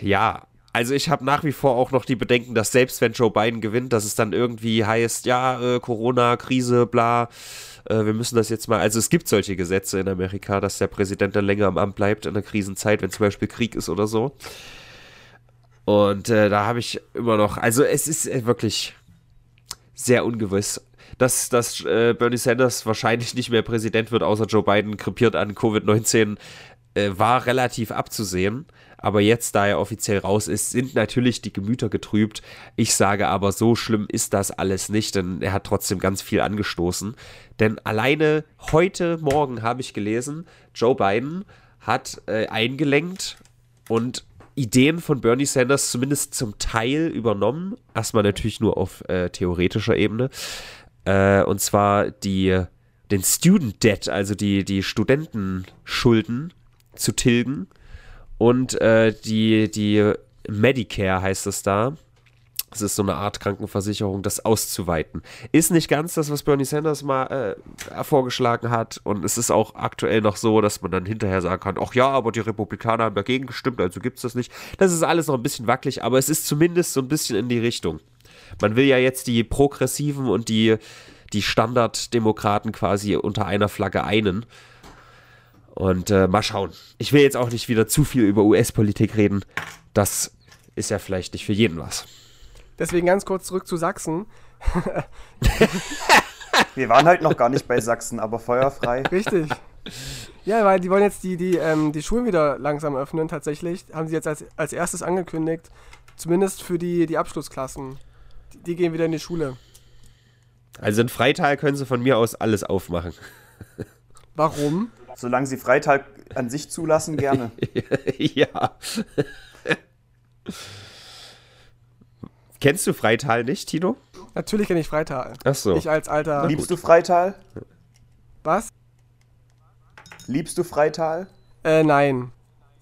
Ja, also ich habe nach wie vor auch noch die Bedenken, dass selbst wenn Joe Biden gewinnt, dass es dann irgendwie heißt, ja, äh, Corona, Krise, bla, äh, wir müssen das jetzt mal. Also es gibt solche Gesetze in Amerika, dass der Präsident dann länger am Amt bleibt in der Krisenzeit, wenn zum Beispiel Krieg ist oder so. Und äh, da habe ich immer noch, also es ist äh, wirklich sehr ungewiss. Dass, dass äh, Bernie Sanders wahrscheinlich nicht mehr Präsident wird, außer Joe Biden krepiert an Covid-19, äh, war relativ abzusehen. Aber jetzt, da er offiziell raus ist, sind natürlich die Gemüter getrübt. Ich sage aber, so schlimm ist das alles nicht, denn er hat trotzdem ganz viel angestoßen. Denn alleine heute Morgen habe ich gelesen, Joe Biden hat äh, eingelenkt und Ideen von Bernie Sanders zumindest zum Teil übernommen. Erstmal natürlich nur auf äh, theoretischer Ebene. Äh, und zwar die, den Student Debt, also die, die Studentenschulden zu tilgen und äh, die, die Medicare heißt es da. Das ist so eine Art Krankenversicherung, das auszuweiten. Ist nicht ganz das, was Bernie Sanders mal äh, vorgeschlagen hat. Und es ist auch aktuell noch so, dass man dann hinterher sagen kann, ach ja, aber die Republikaner haben dagegen gestimmt, also gibt es das nicht. Das ist alles noch ein bisschen wackelig, aber es ist zumindest so ein bisschen in die Richtung. Man will ja jetzt die Progressiven und die, die Standarddemokraten quasi unter einer Flagge einen. Und äh, mal schauen. Ich will jetzt auch nicht wieder zu viel über US-Politik reden. Das ist ja vielleicht nicht für jeden was. Deswegen ganz kurz zurück zu Sachsen. Wir waren halt noch gar nicht bei Sachsen, aber feuerfrei. Richtig. Ja, weil die wollen jetzt die, die, ähm, die Schulen wieder langsam öffnen, tatsächlich. Haben sie jetzt als, als erstes angekündigt. Zumindest für die, die Abschlussklassen. Die, die gehen wieder in die Schule. Also in Freital können sie von mir aus alles aufmachen. Warum? Solange sie Freital an sich zulassen, gerne. ja. Kennst du Freital nicht, Tino? Natürlich kenne ich Freital. Ach so. Ich als alter. Liebst du Freital? Was? Liebst du Freital? Äh, nein.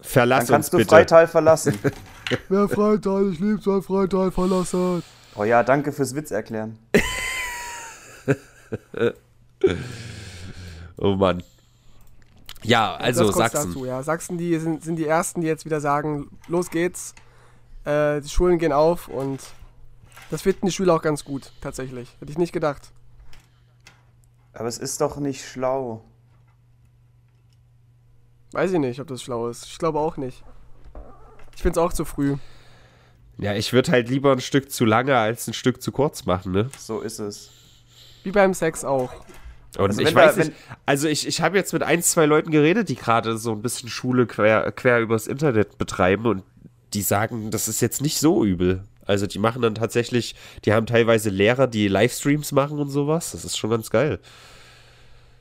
Verlass Dann kannst uns du Freital verlassen. Wer Freital, ich liebe sein Freital verlassen. Oh ja, danke fürs Witz erklären. oh Mann. Ja, also Sachsen. Dazu, ja. Sachsen die sind, sind die Ersten, die jetzt wieder sagen, los geht's, äh, die Schulen gehen auf und das finden die Schüler auch ganz gut, tatsächlich. Hätte ich nicht gedacht. Aber es ist doch nicht schlau. Weiß ich nicht, ob das schlau ist. Ich glaube auch nicht. Ich finde es auch zu früh. Ja, ich würde halt lieber ein Stück zu lange als ein Stück zu kurz machen, ne? So ist es. Wie beim Sex auch. Und also ich weiß da, nicht, also ich, ich habe jetzt mit ein, zwei Leuten geredet, die gerade so ein bisschen Schule quer, quer übers Internet betreiben und die sagen, das ist jetzt nicht so übel. Also die machen dann tatsächlich, die haben teilweise Lehrer, die Livestreams machen und sowas. Das ist schon ganz geil.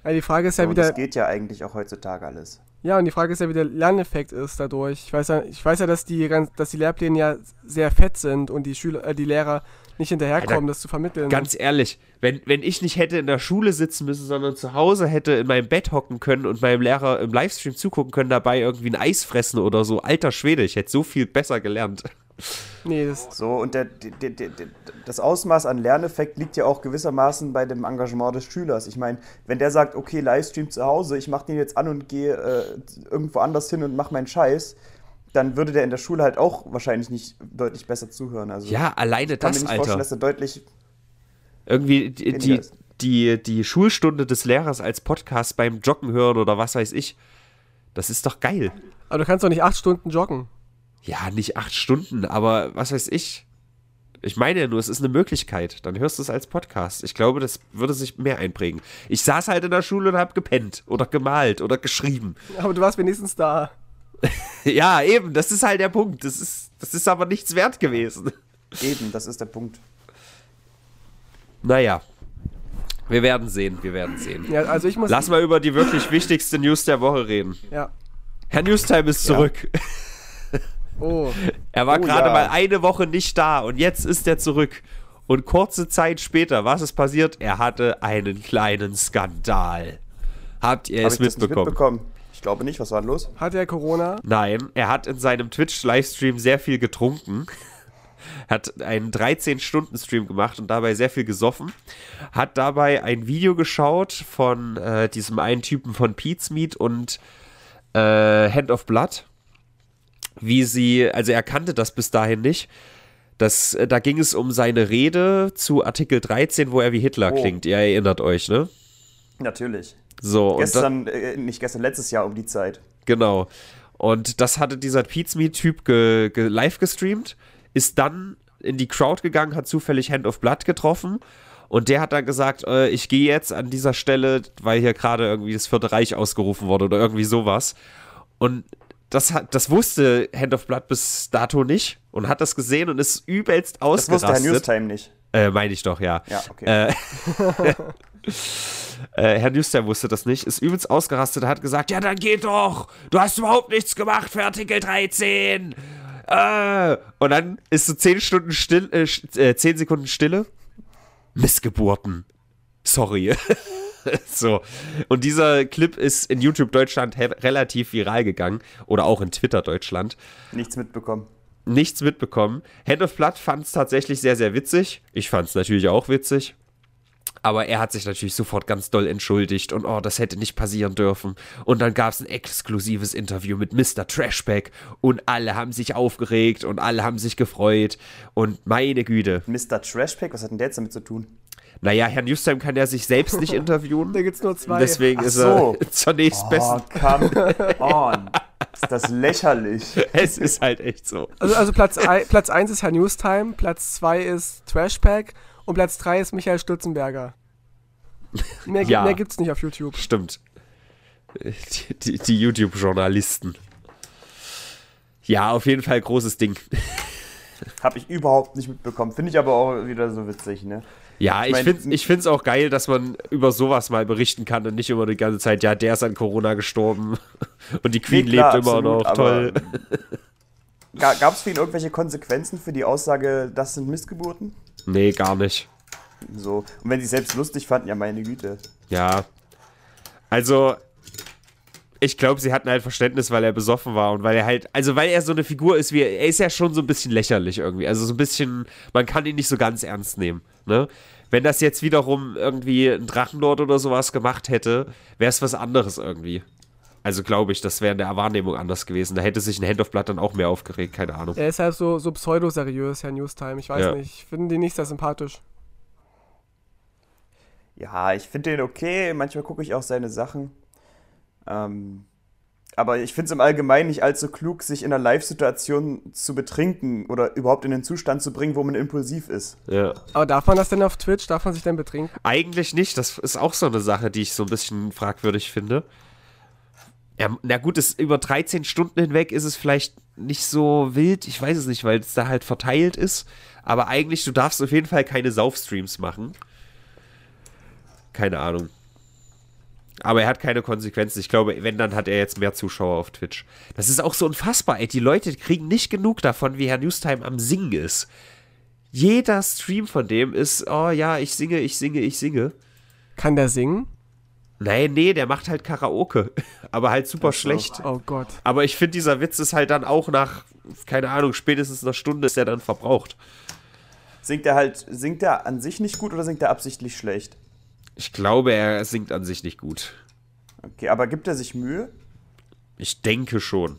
Ja, die Frage ist ja so, wieder. Das geht ja eigentlich auch heutzutage alles. Ja, und die Frage ist ja, wie der Lerneffekt ist dadurch. Ich weiß ja, ich weiß ja dass, die, dass die Lehrpläne ja sehr fett sind und die Schüler, äh, die Lehrer nicht hinterherkommen, Alter, das zu vermitteln. Ganz ehrlich, wenn, wenn ich nicht hätte in der Schule sitzen müssen, sondern zu Hause hätte in meinem Bett hocken können und meinem Lehrer im Livestream zugucken können, dabei irgendwie ein Eis fressen oder so, alter Schwede, ich hätte so viel besser gelernt. Nee, das so, und der, der, der, das Ausmaß an Lerneffekt liegt ja auch gewissermaßen bei dem Engagement des Schülers. Ich meine, wenn der sagt, okay, Livestream zu Hause, ich mache den jetzt an und gehe äh, irgendwo anders hin und mache meinen Scheiß, dann würde der in der Schule halt auch wahrscheinlich nicht deutlich besser zuhören. Also, ja, alleine das, ich kann mir nicht Alter. Vorstellen, dass er deutlich irgendwie die, die, die, die Schulstunde des Lehrers als Podcast beim Joggen hören oder was weiß ich. Das ist doch geil. Aber du kannst doch nicht acht Stunden joggen. Ja, nicht acht Stunden, aber was weiß ich. Ich meine ja nur, es ist eine Möglichkeit. Dann hörst du es als Podcast. Ich glaube, das würde sich mehr einprägen. Ich saß halt in der Schule und habe gepennt oder gemalt oder geschrieben. Aber du warst wenigstens da. ja, eben, das ist halt der Punkt. Das ist, das ist aber nichts wert gewesen. Eben, das ist der Punkt. Naja. Wir werden sehen, wir werden sehen. Ja, also ich muss Lass mal über die wirklich wichtigste News der Woche reden. Ja. Herr Newstime ist zurück. Ja. Oh. Er war oh, gerade ja. mal eine Woche nicht da und jetzt ist er zurück. Und kurze Zeit später, was ist passiert? Er hatte einen kleinen Skandal. Habt ihr Hab es mitbekommen? mitbekommen? Ich glaube nicht. Was war denn los? Hat er Corona? Nein, er hat in seinem Twitch-Livestream sehr viel getrunken. hat einen 13-Stunden-Stream gemacht und dabei sehr viel gesoffen. Hat dabei ein Video geschaut von äh, diesem einen Typen von Pete's Meat und äh, Hand of Blood. Wie sie, also er kannte das bis dahin nicht. Das, äh, da ging es um seine Rede zu Artikel 13, wo er wie Hitler oh. klingt. Ihr erinnert euch, ne? Natürlich. So, gestern, da, äh, nicht gestern, letztes Jahr um die Zeit. Genau. Und das hatte dieser Pizmeet-Typ ge, ge, live gestreamt, ist dann in die Crowd gegangen, hat zufällig Hand of Blood getroffen und der hat dann gesagt, äh, ich gehe jetzt an dieser Stelle, weil hier gerade irgendwie das Vierte Reich ausgerufen wurde oder irgendwie sowas. Und das, hat, das wusste Hand of Blood bis dato nicht und hat das gesehen und ist übelst ausgerastet. Das wusste Herr Newstime nicht. Äh, meine ich doch, ja. Ja, okay. Äh, äh, Herr Newstime wusste das nicht, ist übelst ausgerastet, hat gesagt, ja, dann geht doch, du hast überhaupt nichts gemacht für Artikel 13. Äh, und dann ist so 10 Stunden still, äh, 10 äh, Sekunden Stille. Missgeburten. Sorry. so. Und dieser Clip ist in YouTube Deutschland relativ viral gegangen. Oder auch in Twitter Deutschland. Nichts mitbekommen. Nichts mitbekommen. Hand of Blood fand es tatsächlich sehr, sehr witzig. Ich fand es natürlich auch witzig. Aber er hat sich natürlich sofort ganz doll entschuldigt und oh, das hätte nicht passieren dürfen. Und dann gab es ein exklusives Interview mit Mr. Trashback und alle haben sich aufgeregt und alle haben sich gefreut. Und meine Güte. Mr. Trashback, was hat denn der jetzt damit zu tun? Naja, Herr Newstime kann ja sich selbst nicht interviewen. da gibt's nur zwei. Deswegen Ach ist so. er zunächst oh, besten. Come on. Ist das lächerlich. es ist halt echt so. Also, also Platz 1 Platz ist Herr Newstime, Platz 2 ist Trashpack und Platz 3 ist Michael Stutzenberger. Mehr, ja, mehr gibt's nicht auf YouTube. Stimmt. Die, die, die YouTube-Journalisten. Ja, auf jeden Fall großes Ding. Habe ich überhaupt nicht mitbekommen. Finde ich aber auch wieder so witzig, ne? Ja, ich, ich finde es auch geil, dass man über sowas mal berichten kann und nicht immer die ganze Zeit, ja, der ist an Corona gestorben und die Queen nee, klar, lebt absolut, immer noch. Toll. Gab es für ihn irgendwelche Konsequenzen für die Aussage, das sind Missgeburten? Nee, gar nicht. So. Und wenn sie selbst lustig fanden, ja, meine Güte. Ja. Also, ich glaube, sie hatten halt Verständnis, weil er besoffen war und weil er halt, also weil er so eine Figur ist wie, er ist ja schon so ein bisschen lächerlich irgendwie. Also so ein bisschen, man kann ihn nicht so ganz ernst nehmen, ne? Wenn das jetzt wiederum irgendwie ein Drachenlord oder sowas gemacht hätte, wäre es was anderes irgendwie. Also glaube ich, das wäre in der Wahrnehmung anders gewesen. Da hätte sich ein Hand of Blood dann auch mehr aufgeregt, keine Ahnung. Er ist halt so, so pseudo-seriös, Herr Newstime. Ich weiß ja. nicht, ich finde ihn nicht sehr sympathisch. Ja, ich finde den okay. Manchmal gucke ich auch seine Sachen. Ähm, aber ich finde es im Allgemeinen nicht allzu klug, sich in einer Live-Situation zu betrinken oder überhaupt in den Zustand zu bringen, wo man impulsiv ist. Ja. Aber darf man das denn auf Twitch? Darf man sich denn betrinken? Eigentlich nicht. Das ist auch so eine Sache, die ich so ein bisschen fragwürdig finde. Ja, na gut, es, über 13 Stunden hinweg ist es vielleicht nicht so wild. Ich weiß es nicht, weil es da halt verteilt ist. Aber eigentlich, du darfst auf jeden Fall keine Saufstreams machen. Keine Ahnung. Aber er hat keine Konsequenzen. Ich glaube, wenn, dann hat er jetzt mehr Zuschauer auf Twitch. Das ist auch so unfassbar, ey. Die Leute kriegen nicht genug davon, wie Herr Newstime am Singen ist. Jeder Stream von dem ist, oh ja, ich singe, ich singe, ich singe. Kann der singen? Nein, nee, der macht halt Karaoke. Aber halt super schlecht. Oh Gott. Aber ich finde, dieser Witz ist halt dann auch nach, keine Ahnung, spätestens einer Stunde ist er dann verbraucht. Singt er halt, singt er an sich nicht gut oder singt er absichtlich schlecht? Ich glaube, er singt an sich nicht gut. Okay, aber gibt er sich Mühe? Ich denke schon.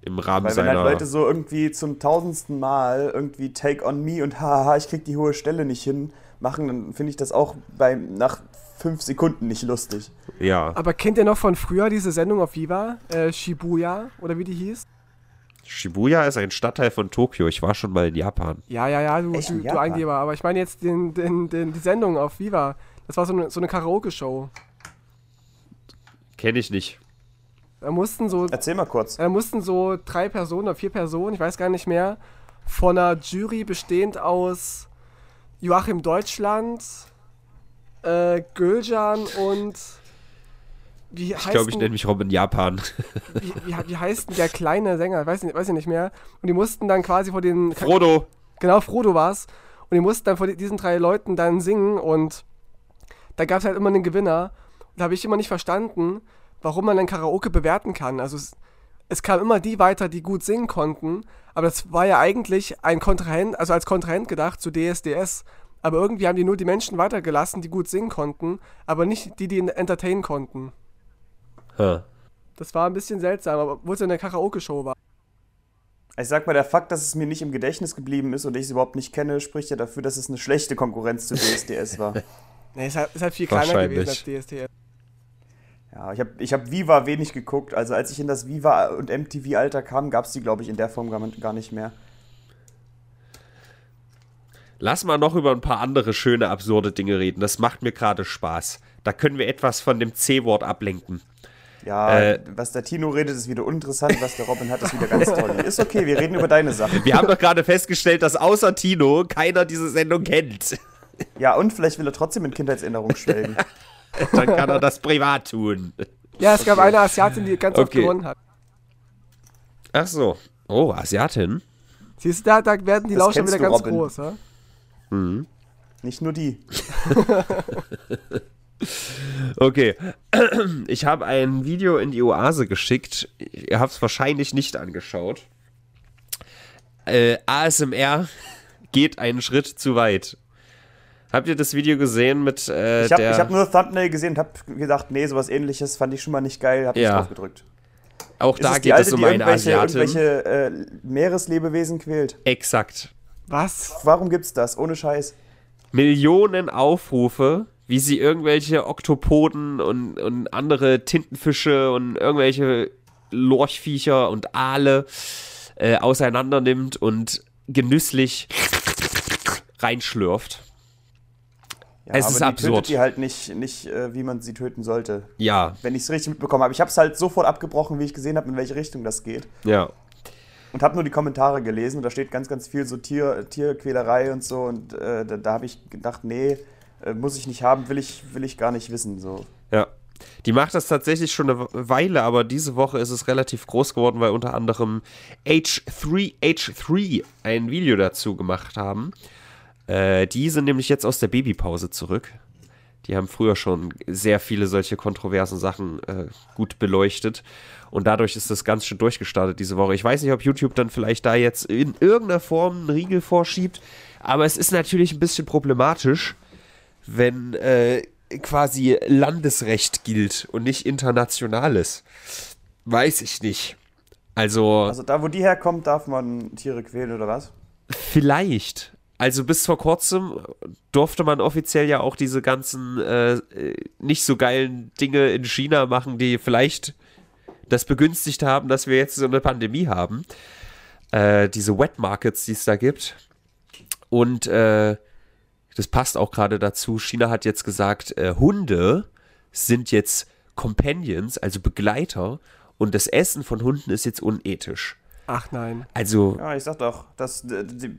Im Rahmen Weil seiner. Wenn halt Leute so irgendwie zum tausendsten Mal irgendwie Take on Me und haha, ich krieg die hohe Stelle nicht hin machen, dann finde ich das auch bei, nach fünf Sekunden nicht lustig. Ja. Aber kennt ihr noch von früher diese Sendung auf Viva? Äh, Shibuya oder wie die hieß? Shibuya ist ein Stadtteil von Tokio. Ich war schon mal in Japan. Ja, ja, ja, du, du, du Eingeber. Aber ich meine jetzt den, den, den, die Sendung auf Viva. Das war so eine, so eine Karaoke-Show. Kenne ich nicht. Da mussten so. Erzähl mal kurz. Da mussten so drei Personen oder vier Personen, ich weiß gar nicht mehr, von einer Jury bestehend aus Joachim Deutschland, äh, Gülcan und Wie ich glaube, ich nenne mich Robin Japan. Wie, wie, wie, heißt denn der kleine Sänger? Weiß ich, weiß ich nicht mehr. Und die mussten dann quasi vor den. Frodo. Genau, Frodo war es. Und die mussten dann vor diesen drei Leuten dann singen und da gab es halt immer einen Gewinner. Und da habe ich immer nicht verstanden, warum man dann Karaoke bewerten kann. Also es, es kamen immer die weiter, die gut singen konnten, aber das war ja eigentlich ein Kontrahent, also als Kontrahent gedacht zu DSDS. Aber irgendwie haben die nur die Menschen weitergelassen, die gut singen konnten, aber nicht die, die entertainen konnten. Huh. Das war ein bisschen seltsam, aber wo es ja eine Karaoke-Show war. Ich sag mal, der Fakt, dass es mir nicht im Gedächtnis geblieben ist und ich es überhaupt nicht kenne, spricht ja dafür, dass es eine schlechte Konkurrenz zu DSDS war. nee, es ist halt viel kleiner gewesen als DSDS. Ja, ich habe ich hab Viva wenig geguckt. Also als ich in das Viva und MTV-Alter kam, gab es die, glaube ich, in der Form gar, gar nicht mehr. Lass mal noch über ein paar andere schöne, absurde Dinge reden. Das macht mir gerade Spaß. Da können wir etwas von dem C-Wort ablenken. Ja, äh, was der Tino redet, ist wieder uninteressant. Was der Robin hat, ist wieder ganz toll. Ist okay, wir reden über deine Sachen. Wir haben doch gerade festgestellt, dass außer Tino keiner diese Sendung kennt. Ja, und vielleicht will er trotzdem in Kindheitserinnerungen schwelgen. Dann kann er das privat tun. Ja, es gab okay. eine Asiatin, die ganz okay. oft gewonnen hat. Ach so. Oh, Asiatin? Siehst du, da, da werden die das Lauscher wieder ganz Robin. groß, ja? Mhm. Nicht nur die. okay. Ich habe ein Video in die Oase geschickt. Ihr habt es wahrscheinlich nicht angeschaut. Äh, ASMR geht einen Schritt zu weit. Habt ihr das Video gesehen mit äh, Ich habe hab nur Thumbnail gesehen und habe gedacht, nee, sowas ähnliches fand ich schon mal nicht geil, habe ja. drauf gedrückt. Auch Ist da es geht alte, es um eine Asiatin. irgendwelche äh, Meereslebewesen quält. Exakt. Was? Warum gibt's das? Ohne Scheiß. Millionen Aufrufe, wie sie irgendwelche Oktopoden und, und andere Tintenfische und irgendwelche Lorchviecher und Aale äh, auseinander nimmt und genüsslich reinschlürft. Ja, es aber ist die absurd. tötet die halt nicht, nicht äh, wie man sie töten sollte. Ja. Wenn ich es richtig mitbekommen habe. Ich habe es halt sofort abgebrochen, wie ich gesehen habe, in welche Richtung das geht. Ja. Und habe nur die Kommentare gelesen und da steht ganz, ganz viel so Tier, Tierquälerei und so. Und äh, da, da habe ich gedacht, nee, äh, muss ich nicht haben, will ich, will ich gar nicht wissen. So. Ja. Die macht das tatsächlich schon eine Weile, aber diese Woche ist es relativ groß geworden, weil unter anderem H3H3 ein Video dazu gemacht haben. Äh, die sind nämlich jetzt aus der Babypause zurück. Die haben früher schon sehr viele solche kontroversen Sachen äh, gut beleuchtet. Und dadurch ist das ganz schön durchgestartet diese Woche. Ich weiß nicht, ob YouTube dann vielleicht da jetzt in irgendeiner Form einen Riegel vorschiebt. Aber es ist natürlich ein bisschen problematisch, wenn äh, quasi Landesrecht gilt und nicht internationales. Weiß ich nicht. Also. Also da, wo die herkommt, darf man Tiere quälen oder was? Vielleicht. Also bis vor kurzem durfte man offiziell ja auch diese ganzen äh, nicht so geilen Dinge in China machen, die vielleicht das begünstigt haben, dass wir jetzt so eine Pandemie haben. Äh, diese Wet Markets, die es da gibt. Und äh, das passt auch gerade dazu. China hat jetzt gesagt, äh, Hunde sind jetzt Companions, also Begleiter. Und das Essen von Hunden ist jetzt unethisch. Ach nein. Also. Ja, ich sag doch, das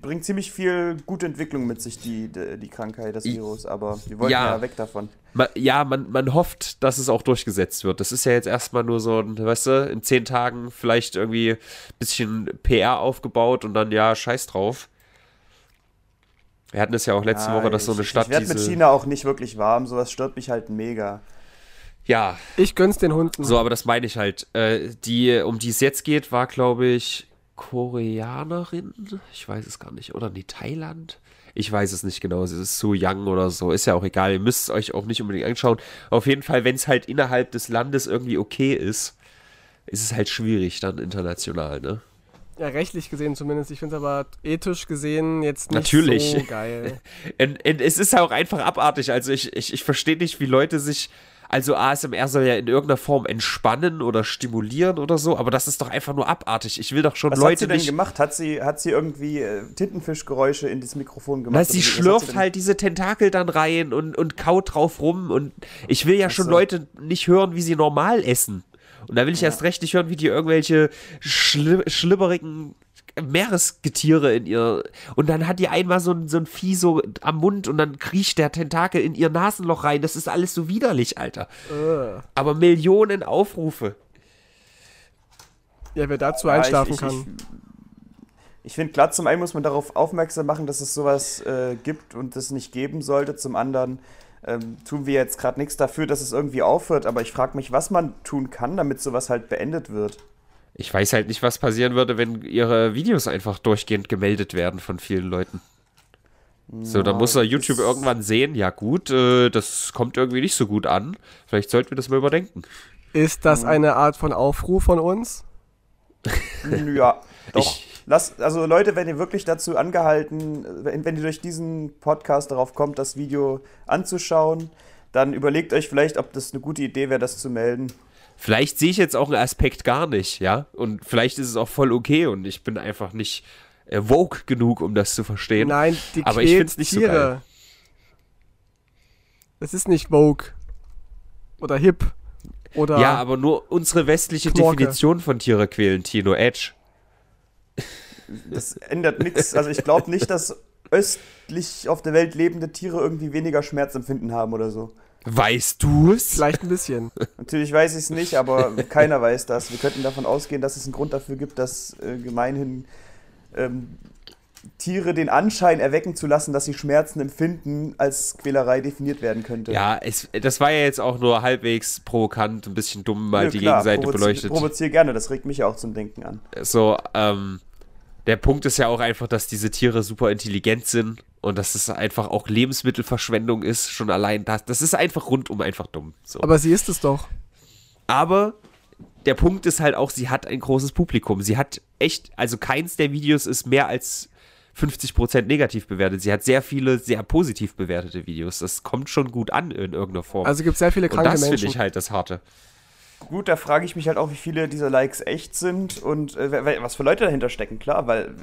bringt ziemlich viel gute Entwicklung mit sich, die, die, die Krankheit, das Virus, aber wir wollen ja, ja weg davon. Man, ja, man, man hofft, dass es auch durchgesetzt wird. Das ist ja jetzt erstmal nur so, weißt du, in zehn Tagen vielleicht irgendwie ein bisschen PR aufgebaut und dann ja, scheiß drauf. Wir hatten es ja auch letzte ja, Woche, dass ich, so eine Stadt. Ich werde mit China auch nicht wirklich warm, sowas stört mich halt mega. Ja. Ich gönn's den Hunden. So, aber das meine ich halt. Äh, die, um die es jetzt geht, war, glaube ich, Koreanerin. Ich weiß es gar nicht. Oder nee, Thailand? Ich weiß es nicht genau. Sie ist Su Young oder so. Ist ja auch egal. Ihr müsst es euch auch nicht unbedingt anschauen. Auf jeden Fall, wenn es halt innerhalb des Landes irgendwie okay ist, ist es halt schwierig dann international, ne? Ja, rechtlich gesehen zumindest. Ich finde es aber ethisch gesehen jetzt nicht Natürlich. so geil. und, und es ist ja auch einfach abartig. Also ich, ich, ich verstehe nicht, wie Leute sich also ASMR soll ja in irgendeiner Form entspannen oder stimulieren oder so, aber das ist doch einfach nur abartig. Ich will doch schon Was Leute hat sie denn nicht gemacht? Hat sie, hat sie irgendwie äh, Tintenfischgeräusche in das Mikrofon gemacht? Na, sie schlürft sie halt diese Tentakel dann rein und, und kaut drauf rum und ich will ja schon Leute nicht hören, wie sie normal essen. Und da will ich ja. erst recht nicht hören, wie die irgendwelche schli schlimmerigen Meeresgetiere in ihr. Und dann hat die einmal so ein, so ein Vieh so am Mund und dann kriecht der Tentakel in ihr Nasenloch rein. Das ist alles so widerlich, Alter. Uh. Aber Millionen Aufrufe. Ja, wer dazu ja, einschlafen ich, ich, kann. Ich, ich finde, klar, zum einen muss man darauf aufmerksam machen, dass es sowas äh, gibt und es nicht geben sollte. Zum anderen ähm, tun wir jetzt gerade nichts dafür, dass es irgendwie aufhört. Aber ich frage mich, was man tun kann, damit sowas halt beendet wird. Ich weiß halt nicht, was passieren würde, wenn ihre Videos einfach durchgehend gemeldet werden von vielen Leuten. So, dann muss er YouTube irgendwann sehen, ja gut, äh, das kommt irgendwie nicht so gut an. Vielleicht sollten wir das mal überdenken. Ist das eine Art von Aufruf von uns? ja, doch. Ich, Lass, also Leute, wenn ihr wirklich dazu angehalten, wenn, wenn ihr durch diesen Podcast darauf kommt, das Video anzuschauen, dann überlegt euch vielleicht, ob das eine gute Idee wäre, das zu melden. Vielleicht sehe ich jetzt auch einen Aspekt gar nicht, ja? Und vielleicht ist es auch voll okay und ich bin einfach nicht äh, woke genug, um das zu verstehen. Nein, die Aber ich finde es nicht Tiere. so geil. Es ist nicht woke. Oder hip. Oder ja, aber nur unsere westliche Knorke. Definition von Tiere quälen, Tino Edge das ändert nichts. Also ich glaube nicht, dass östlich auf der Welt lebende Tiere irgendwie weniger Schmerzempfinden haben oder so. Weißt du es? Vielleicht ein bisschen. Natürlich weiß ich es nicht, aber keiner weiß das. Wir könnten davon ausgehen, dass es einen Grund dafür gibt, dass äh, gemeinhin ähm, Tiere den Anschein erwecken zu lassen, dass sie Schmerzen empfinden, als Quälerei definiert werden könnte. Ja, es, das war ja jetzt auch nur halbwegs provokant, ein bisschen dumm mal ja, die klar, Gegenseite provozi beleuchtet. Ich provoziere gerne, das regt mich ja auch zum Denken an. So, ähm, der Punkt ist ja auch einfach, dass diese Tiere super intelligent sind und dass es einfach auch Lebensmittelverschwendung ist, schon allein das. Das ist einfach rundum einfach dumm. So. Aber sie ist es doch. Aber der Punkt ist halt auch, sie hat ein großes Publikum. Sie hat echt, also keins der Videos ist mehr als 50% negativ bewertet. Sie hat sehr viele sehr positiv bewertete Videos. Das kommt schon gut an in irgendeiner Form. Also gibt es sehr viele kranke und Menschen. Das finde ich halt das Harte. Gut, da frage ich mich halt auch, wie viele dieser Likes echt sind und äh, was für Leute dahinter stecken, klar, weil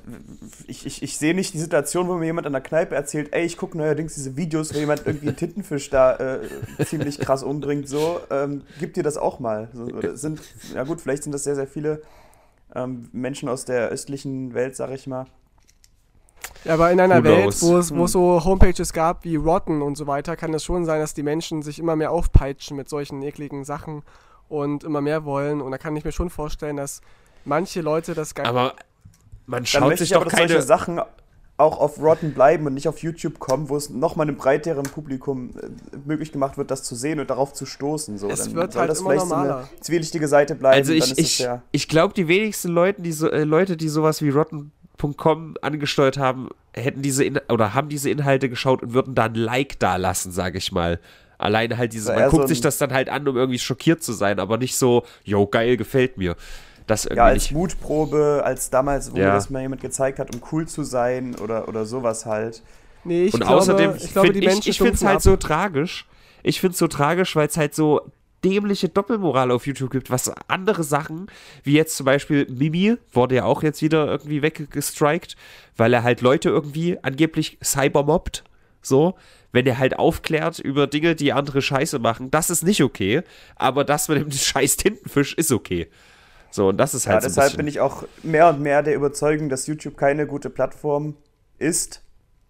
ich, ich, ich sehe nicht die Situation, wo mir jemand an der Kneipe erzählt, ey, ich gucke neuerdings diese Videos, wo jemand irgendwie einen Tintenfisch da äh, ziemlich krass umbringt, so, ähm, gib dir das auch mal. So, sind, ja gut, vielleicht sind das sehr, sehr viele ähm, Menschen aus der östlichen Welt, sag ich mal. Ja, aber in einer Welt, wo es, wo es hm. so Homepages gab wie Rotten und so weiter, kann es schon sein, dass die Menschen sich immer mehr aufpeitschen mit solchen ekligen Sachen und immer mehr wollen. Und da kann ich mir schon vorstellen, dass manche Leute das gar nicht. Aber man schaut sich doch keine solche Sachen auch auf Rotten bleiben und nicht auf YouTube kommen, wo es nochmal einem breiteren Publikum äh, möglich gemacht wird, das zu sehen und darauf zu stoßen. So. Es Dann wird soll halt das immer vielleicht normaler. so eine zwielichtige Seite bleiben. Also ich, ich, ich glaube, die wenigsten Leute, die, so, äh, Leute, die sowas wie Rotten.com angesteuert haben, hätten diese In oder haben diese Inhalte geschaut und würden da ein Like da lassen, sage ich mal. Allein halt dieses, man guckt so sich das dann halt an, um irgendwie schockiert zu sein, aber nicht so, yo, geil, gefällt mir. Das ja, als nicht. Mutprobe, als damals, wo ja. das mal jemand gezeigt hat, um cool zu sein oder, oder sowas halt. Nee, ich Und glaube, außerdem, ich, glaube, die Menschen ich, ich finde es halt so tragisch. Ich finde es so tragisch, weil es halt so dämliche Doppelmoral auf YouTube gibt, was andere Sachen, wie jetzt zum Beispiel Mimi, wurde ja auch jetzt wieder irgendwie weggestrikt, weil er halt Leute irgendwie angeblich cybermobbt, so, wenn er halt aufklärt über Dinge, die andere Scheiße machen, das ist nicht okay. Aber das mit dem scheiß Tintenfisch ist okay. So, und das ist halt ja, so deshalb bin ich auch mehr und mehr der Überzeugung, dass YouTube keine gute Plattform ist.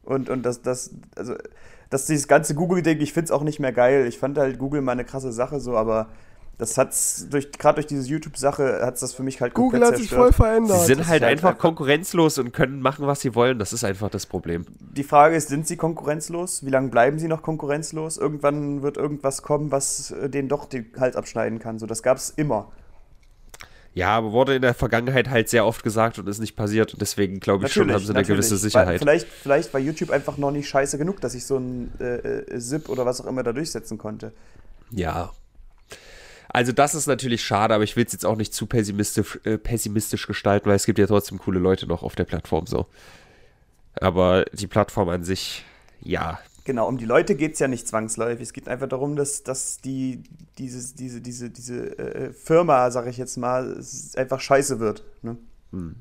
Und, und dass das, also, dass dieses ganze Google-Ding, ich finde es auch nicht mehr geil. Ich fand halt Google mal eine krasse Sache so, aber das hat's durch gerade durch diese YouTube-Sache hat es das für mich halt Google hat sich voll verändert. Sie sind halt einfach konkurrenzlos und können machen, was sie wollen. Das ist einfach das Problem. Die Frage ist, sind sie konkurrenzlos? Wie lange bleiben sie noch konkurrenzlos? Irgendwann wird irgendwas kommen, was äh, denen doch den Hals abschneiden kann. So, das gab es immer. Ja, aber wurde in der Vergangenheit halt sehr oft gesagt und ist nicht passiert. Und deswegen glaube ich natürlich, schon, haben sie eine gewisse Sicherheit. Vielleicht, vielleicht war YouTube einfach noch nicht scheiße genug, dass ich so ein äh, äh ZIP oder was auch immer da durchsetzen konnte. Ja, also das ist natürlich schade, aber ich will es jetzt auch nicht zu pessimistisch, äh, pessimistisch gestalten, weil es gibt ja trotzdem coole Leute noch auf der Plattform so. Aber die Plattform an sich, ja. Genau, um die Leute geht es ja nicht zwangsläufig. Es geht einfach darum, dass, dass die, diese, diese, diese, diese äh, Firma, sag ich jetzt mal, einfach scheiße wird. Ne? Hm.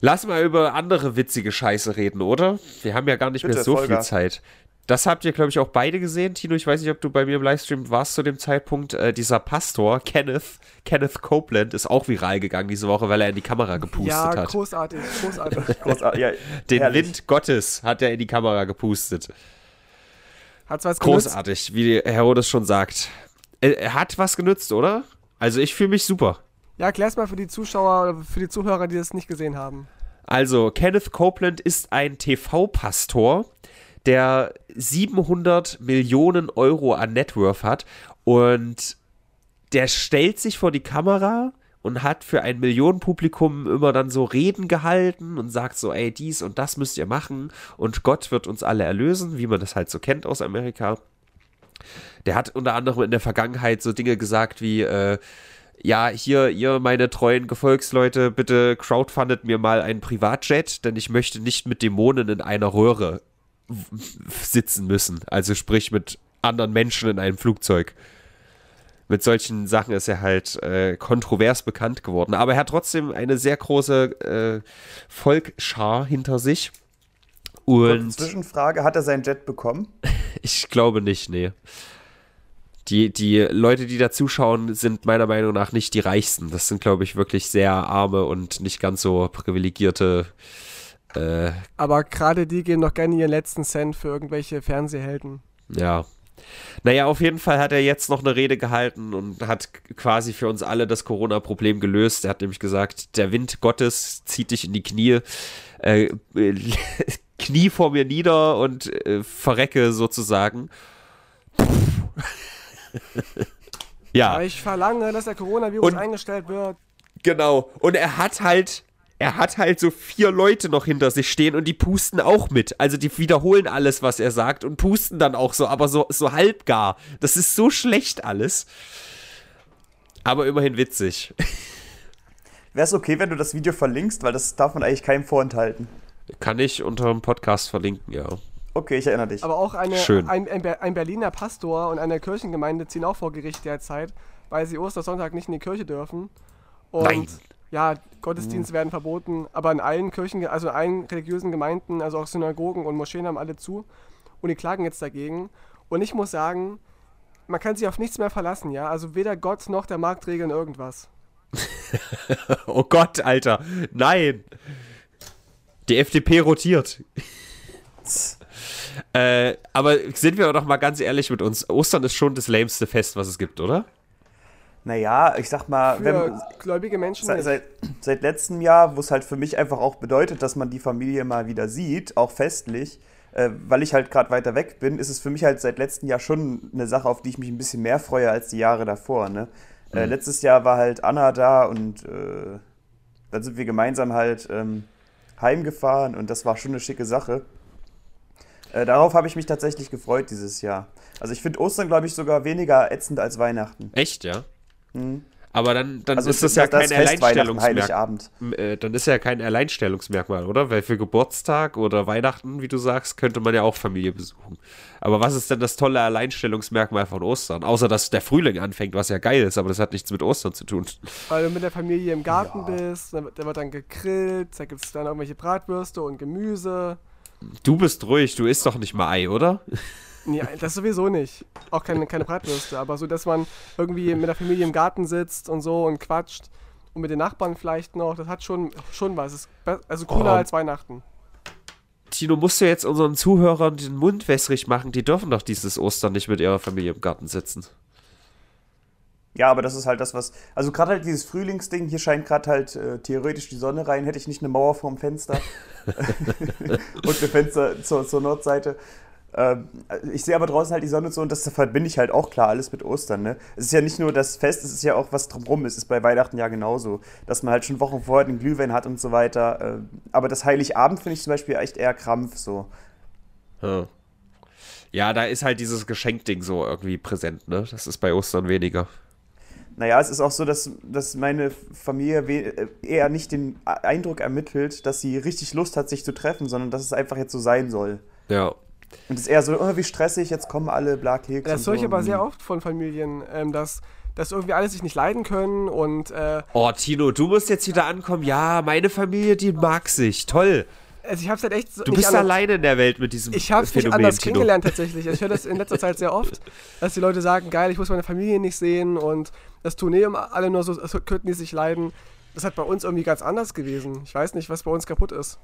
Lass mal über andere witzige Scheiße reden, oder? Wir haben ja gar nicht Bitte, mehr so Vollgas. viel Zeit. Das habt ihr, glaube ich, auch beide gesehen. Tino, ich weiß nicht, ob du bei mir im Livestream warst zu dem Zeitpunkt. Äh, dieser Pastor, Kenneth, Kenneth Copeland, ist auch viral gegangen diese Woche, weil er in die Kamera gepustet ja, hat. Großartig, großartig. großartig. Ja, Den herrlich. Wind Gottes hat er in die Kamera gepustet. Hat's was Großartig, genützt? wie Herodes schon sagt. Er hat was genützt, oder? Also ich fühle mich super. Ja, erklär's mal für die Zuschauer, für die Zuhörer, die das nicht gesehen haben. Also, Kenneth Copeland ist ein TV-Pastor, der 700 Millionen Euro an Networth hat und der stellt sich vor die Kamera und hat für ein Millionenpublikum immer dann so Reden gehalten und sagt so, ey, dies und das müsst ihr machen und Gott wird uns alle erlösen, wie man das halt so kennt aus Amerika. Der hat unter anderem in der Vergangenheit so Dinge gesagt wie, äh, ja, hier, ihr, meine treuen Gefolgsleute, bitte crowdfundet mir mal einen Privatjet, denn ich möchte nicht mit Dämonen in einer Röhre sitzen müssen. Also sprich mit anderen Menschen in einem Flugzeug. Mit solchen Sachen ist er halt äh, kontrovers bekannt geworden. Aber er hat trotzdem eine sehr große äh, Volkschar hinter sich. Und Zwischenfrage, hat er seinen Jet bekommen? ich glaube nicht, nee. Die, die Leute, die da zuschauen, sind meiner Meinung nach nicht die reichsten. Das sind, glaube ich, wirklich sehr arme und nicht ganz so privilegierte äh, Aber gerade die geben doch gerne ihren letzten Cent für irgendwelche Fernsehhelden. Ja. Naja, auf jeden Fall hat er jetzt noch eine Rede gehalten und hat quasi für uns alle das Corona-Problem gelöst. Er hat nämlich gesagt, der Wind Gottes zieht dich in die Knie, äh, Knie vor mir nieder und äh, verrecke sozusagen. ja. Ich verlange, dass der Coronavirus und, eingestellt wird. Genau. Und er hat halt er hat halt so vier Leute noch hinter sich stehen und die pusten auch mit. Also die wiederholen alles, was er sagt und pusten dann auch so, aber so, so halbgar. Das ist so schlecht alles. Aber immerhin witzig. Wäre es okay, wenn du das Video verlinkst, weil das darf man eigentlich keinem vorenthalten. Kann ich unter dem Podcast verlinken, ja. Okay, ich erinnere dich. Aber auch eine, ein, ein, Berliner Pastor und eine Kirchengemeinde ziehen auch vor Gericht derzeit, weil sie Ostersonntag nicht in die Kirche dürfen. Und Nein ja, Gottesdienste mhm. werden verboten, aber in allen Kirchen, also in allen religiösen Gemeinden, also auch Synagogen und Moscheen haben alle zu und die klagen jetzt dagegen. Und ich muss sagen, man kann sich auf nichts mehr verlassen, ja. Also weder Gott noch der Markt regeln irgendwas. oh Gott, Alter, nein. Die FDP rotiert. äh, aber sind wir doch mal ganz ehrlich mit uns. Ostern ist schon das lämste Fest, was es gibt, oder? Naja, ich sag mal, für wenn, gläubige Menschen seit, seit, seit, letztem Jahr, wo es halt für mich einfach auch bedeutet, dass man die Familie mal wieder sieht, auch festlich, äh, weil ich halt gerade weiter weg bin, ist es für mich halt seit letztem Jahr schon eine Sache, auf die ich mich ein bisschen mehr freue als die Jahre davor. Ne? Äh, mhm. Äh, letztes Jahr war halt Anna da und äh, dann sind wir gemeinsam halt ähm, heimgefahren und das war schon eine schicke Sache. Äh, darauf habe ich mich tatsächlich gefreut dieses Jahr. Also ich finde Ostern, glaube ich, sogar weniger ätzend als Weihnachten. Echt, ja? Mhm. Aber dann, dann also ist das ja das kein Alleinstellungsmerkmal. Äh, dann ist ja kein Alleinstellungsmerkmal, oder? Weil für Geburtstag oder Weihnachten, wie du sagst, könnte man ja auch Familie besuchen. Aber was ist denn das tolle Alleinstellungsmerkmal von Ostern? Außer, dass der Frühling anfängt, was ja geil ist, aber das hat nichts mit Ostern zu tun. Weil du mit der Familie im Garten ja. bist, da wird dann gegrillt, da gibt es dann irgendwelche Bratwürste und Gemüse. Du bist ruhig, du isst doch nicht mal Ei, oder? Nee, das sowieso nicht. Auch keine, keine Bratwürste, aber so, dass man irgendwie mit der Familie im Garten sitzt und so und quatscht und mit den Nachbarn vielleicht noch, das hat schon, schon was. Ist also cooler oh. als Weihnachten. Tino, musst du jetzt unseren Zuhörern den Mund wässrig machen? Die dürfen doch dieses Ostern nicht mit ihrer Familie im Garten sitzen. Ja, aber das ist halt das, was. Also, gerade halt dieses Frühlingsding, hier scheint gerade halt äh, theoretisch die Sonne rein. Hätte ich nicht eine Mauer vorm Fenster und ein Fenster zur, zur Nordseite, ich sehe aber draußen halt die Sonne so und das verbinde ich halt auch klar alles mit Ostern. Ne? Es ist ja nicht nur das Fest, es ist ja auch was drumherum. Es ist bei Weihnachten ja genauso, dass man halt schon Wochen vorher den Glühwein hat und so weiter. Ähm, aber das Heiligabend finde ich zum Beispiel echt eher Krampf so. Hm. Ja, da ist halt dieses Geschenkding so irgendwie präsent, ne? Das ist bei Ostern weniger. Naja, es ist auch so, dass, dass meine Familie äh, eher nicht den Eindruck ermittelt, dass sie richtig Lust hat, sich zu treffen, sondern dass es einfach jetzt so sein soll. Ja. Und es ist eher so, oh, wie stressig, jetzt kommen alle Blakeks. Das höre ich so. aber sehr oft von Familien, ähm, dass, dass irgendwie alle sich nicht leiden können und. Äh oh, Tino, du musst jetzt wieder ankommen. Ja, meine Familie, die mag sich. Toll. Also ich hab's halt echt so Du bist anders, alleine in der Welt mit diesem Ich hab's Phänomen, nicht anders Tino. kennengelernt tatsächlich. Ich höre das in letzter Zeit sehr oft, dass die Leute sagen, geil, ich muss meine Familie nicht sehen und das Turnier alle nur so, so könnten die sich leiden. Das hat bei uns irgendwie ganz anders gewesen. Ich weiß nicht, was bei uns kaputt ist.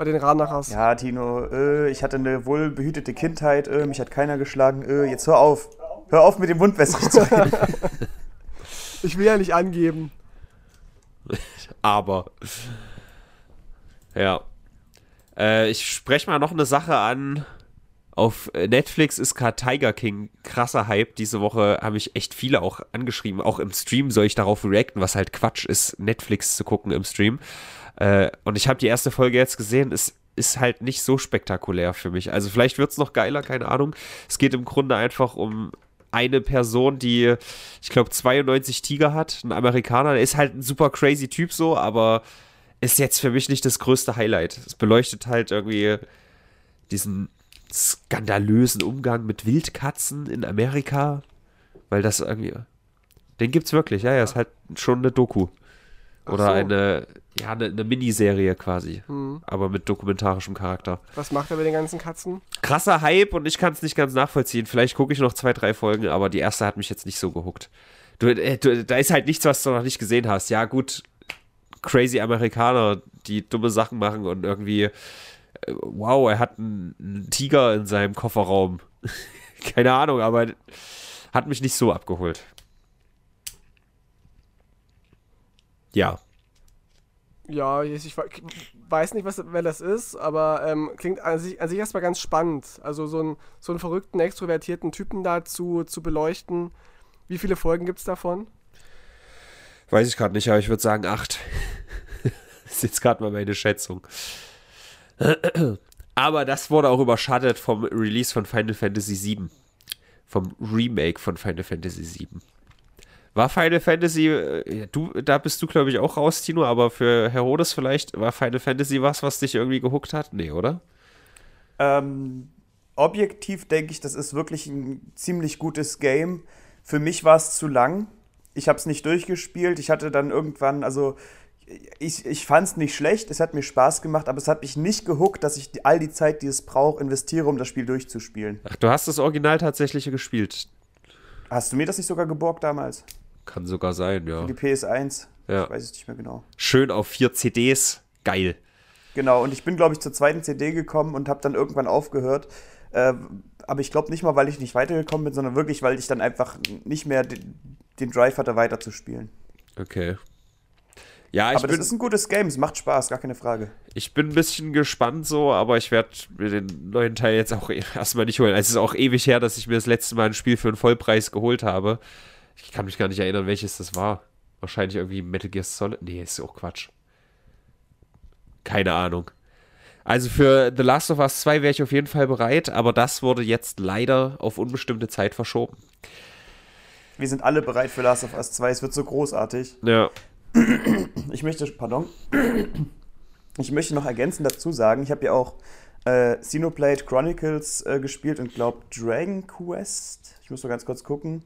Bei den Ranachers. Ja, Tino, äh, ich hatte eine wohlbehütete Kindheit, äh, mich hat keiner geschlagen. Äh, jetzt hör auf. Hör auf mit dem Mund wässrig zu reden. ich will ja nicht angeben. Aber. Ja. Äh, ich spreche mal noch eine Sache an. Auf Netflix ist gerade Tiger King krasser Hype. Diese Woche haben mich echt viele auch angeschrieben. Auch im Stream soll ich darauf reacten, was halt Quatsch ist, Netflix zu gucken im Stream. Äh, und ich habe die erste Folge jetzt gesehen. Es ist halt nicht so spektakulär für mich. Also vielleicht wird es noch geiler, keine Ahnung. Es geht im Grunde einfach um eine Person, die, ich glaube, 92 Tiger hat, ein Amerikaner. Der ist halt ein super crazy Typ so, aber ist jetzt für mich nicht das größte Highlight. Es beleuchtet halt irgendwie diesen skandalösen Umgang mit Wildkatzen in Amerika, weil das irgendwie. Den gibt's wirklich, ja, ja, ist halt schon eine Doku. Oder so. eine, ja, eine, eine, Miniserie quasi. Mhm. Aber mit dokumentarischem Charakter. Was macht er mit den ganzen Katzen? Krasser Hype und ich kann es nicht ganz nachvollziehen. Vielleicht gucke ich noch zwei, drei Folgen, aber die erste hat mich jetzt nicht so gehuckt. Du, äh, du, da ist halt nichts, was du noch nicht gesehen hast. Ja, gut, crazy Amerikaner, die dumme Sachen machen und irgendwie, äh, wow, er hat einen, einen Tiger in seinem Kofferraum. Keine Ahnung, aber hat mich nicht so abgeholt. Ja. Ja, ich weiß nicht, was, wer das ist, aber ähm, klingt an sich, an sich erstmal ganz spannend. Also so, ein, so einen verrückten, extrovertierten Typen dazu zu beleuchten. Wie viele Folgen gibt es davon? Weiß ich gerade nicht, aber ich würde sagen acht. das ist jetzt gerade mal meine Schätzung. aber das wurde auch überschattet vom Release von Final Fantasy VII. Vom Remake von Final Fantasy VII. War Final Fantasy, äh, du, da bist du, glaube ich, auch raus, Tino, aber für Herodes vielleicht, war Final Fantasy was, was dich irgendwie gehuckt hat? Nee, oder? Ähm, objektiv denke ich, das ist wirklich ein ziemlich gutes Game. Für mich war es zu lang. Ich habe es nicht durchgespielt. Ich hatte dann irgendwann, also ich, ich fand es nicht schlecht, es hat mir Spaß gemacht, aber es hat mich nicht gehuckt, dass ich all die Zeit, die es braucht, investiere, um das Spiel durchzuspielen. Ach, du hast das Original tatsächlich gespielt. Hast du mir das nicht sogar geborgt damals? Kann sogar sein, ja. Für die PS1. Ja. Ich weiß es nicht mehr genau. Schön auf vier CDs. Geil. Genau, und ich bin, glaube ich, zur zweiten CD gekommen und habe dann irgendwann aufgehört. Äh, aber ich glaube nicht mal, weil ich nicht weitergekommen bin, sondern wirklich, weil ich dann einfach nicht mehr den, den Drive hatte, weiterzuspielen. Okay. Ja, ich aber das bin, ist ein gutes Game, es macht Spaß, gar keine Frage. Ich bin ein bisschen gespannt so, aber ich werde mir den neuen Teil jetzt auch erstmal nicht holen. Es ist auch ewig her, dass ich mir das letzte Mal ein Spiel für einen Vollpreis geholt habe. Ich kann mich gar nicht erinnern, welches das war. Wahrscheinlich irgendwie Metal Gear Solid. Nee, ist auch Quatsch. Keine Ahnung. Also für The Last of Us 2 wäre ich auf jeden Fall bereit, aber das wurde jetzt leider auf unbestimmte Zeit verschoben. Wir sind alle bereit für Last of Us 2. Es wird so großartig. Ja. Ich möchte, pardon. Ich möchte noch ergänzend dazu sagen, ich habe ja auch äh, Xenoblade Chronicles äh, gespielt und glaube Dragon Quest. Ich muss nur ganz kurz gucken.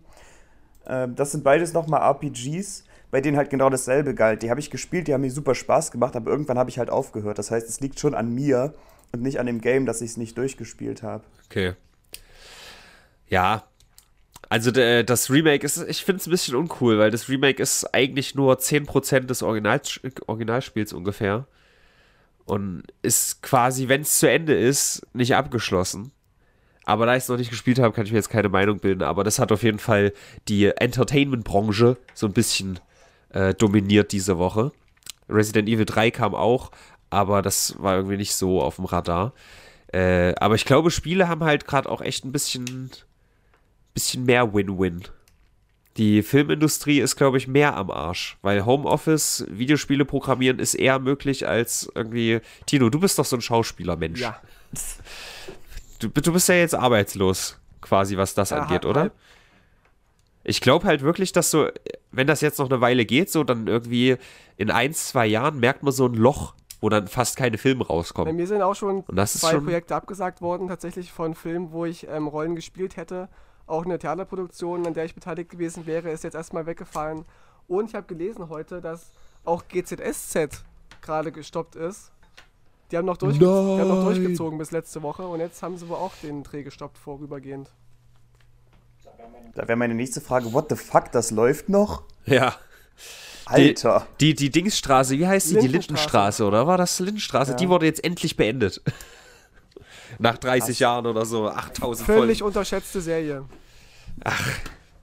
Ähm, das sind beides nochmal RPGs, bei denen halt genau dasselbe galt. Die habe ich gespielt, die haben mir super Spaß gemacht, aber irgendwann habe ich halt aufgehört. Das heißt, es liegt schon an mir und nicht an dem Game, dass ich es nicht durchgespielt habe. Okay. Ja. Also das Remake ist, ich finde es ein bisschen uncool, weil das Remake ist eigentlich nur 10% des Original, Originalspiels ungefähr. Und ist quasi, wenn es zu Ende ist, nicht abgeschlossen. Aber da ich es noch nicht gespielt habe, kann ich mir jetzt keine Meinung bilden. Aber das hat auf jeden Fall die Entertainment-Branche so ein bisschen äh, dominiert diese Woche. Resident Evil 3 kam auch, aber das war irgendwie nicht so auf dem Radar. Äh, aber ich glaube, Spiele haben halt gerade auch echt ein bisschen, bisschen mehr Win-Win. Die Filmindustrie ist, glaube ich, mehr am Arsch, weil Homeoffice, Videospiele programmieren ist eher möglich als irgendwie. Tino, du bist doch so ein Schauspielermensch. Ja. Du, du bist ja jetzt arbeitslos, quasi, was das ja, angeht, oder? Halb. Ich glaube halt wirklich, dass so, wenn das jetzt noch eine Weile geht, so dann irgendwie in ein, zwei Jahren merkt man so ein Loch, wo dann fast keine Filme rauskommen. Bei mir sind auch schon zwei schon Projekte abgesagt worden, tatsächlich von Filmen, wo ich ähm, Rollen gespielt hätte. Auch eine Theaterproduktion, an der ich beteiligt gewesen wäre, ist jetzt erstmal weggefallen. Und ich habe gelesen heute, dass auch GZSZ gerade gestoppt ist Die haben, noch durchge die haben noch durchgezogen bis letzte Woche und jetzt haben sie wohl auch den Dreh gestoppt vorübergehend. Da wäre meine nächste Frage, what the fuck, das läuft noch? Ja. Alter. Die, die, die Dingsstraße, wie heißt die? Die Lindenstraße, oder? War das Lindenstraße? Ja. Die wurde jetzt endlich beendet. Nach 30 Jahren oder so, 8000 Völlig Folgen. unterschätzte Serie.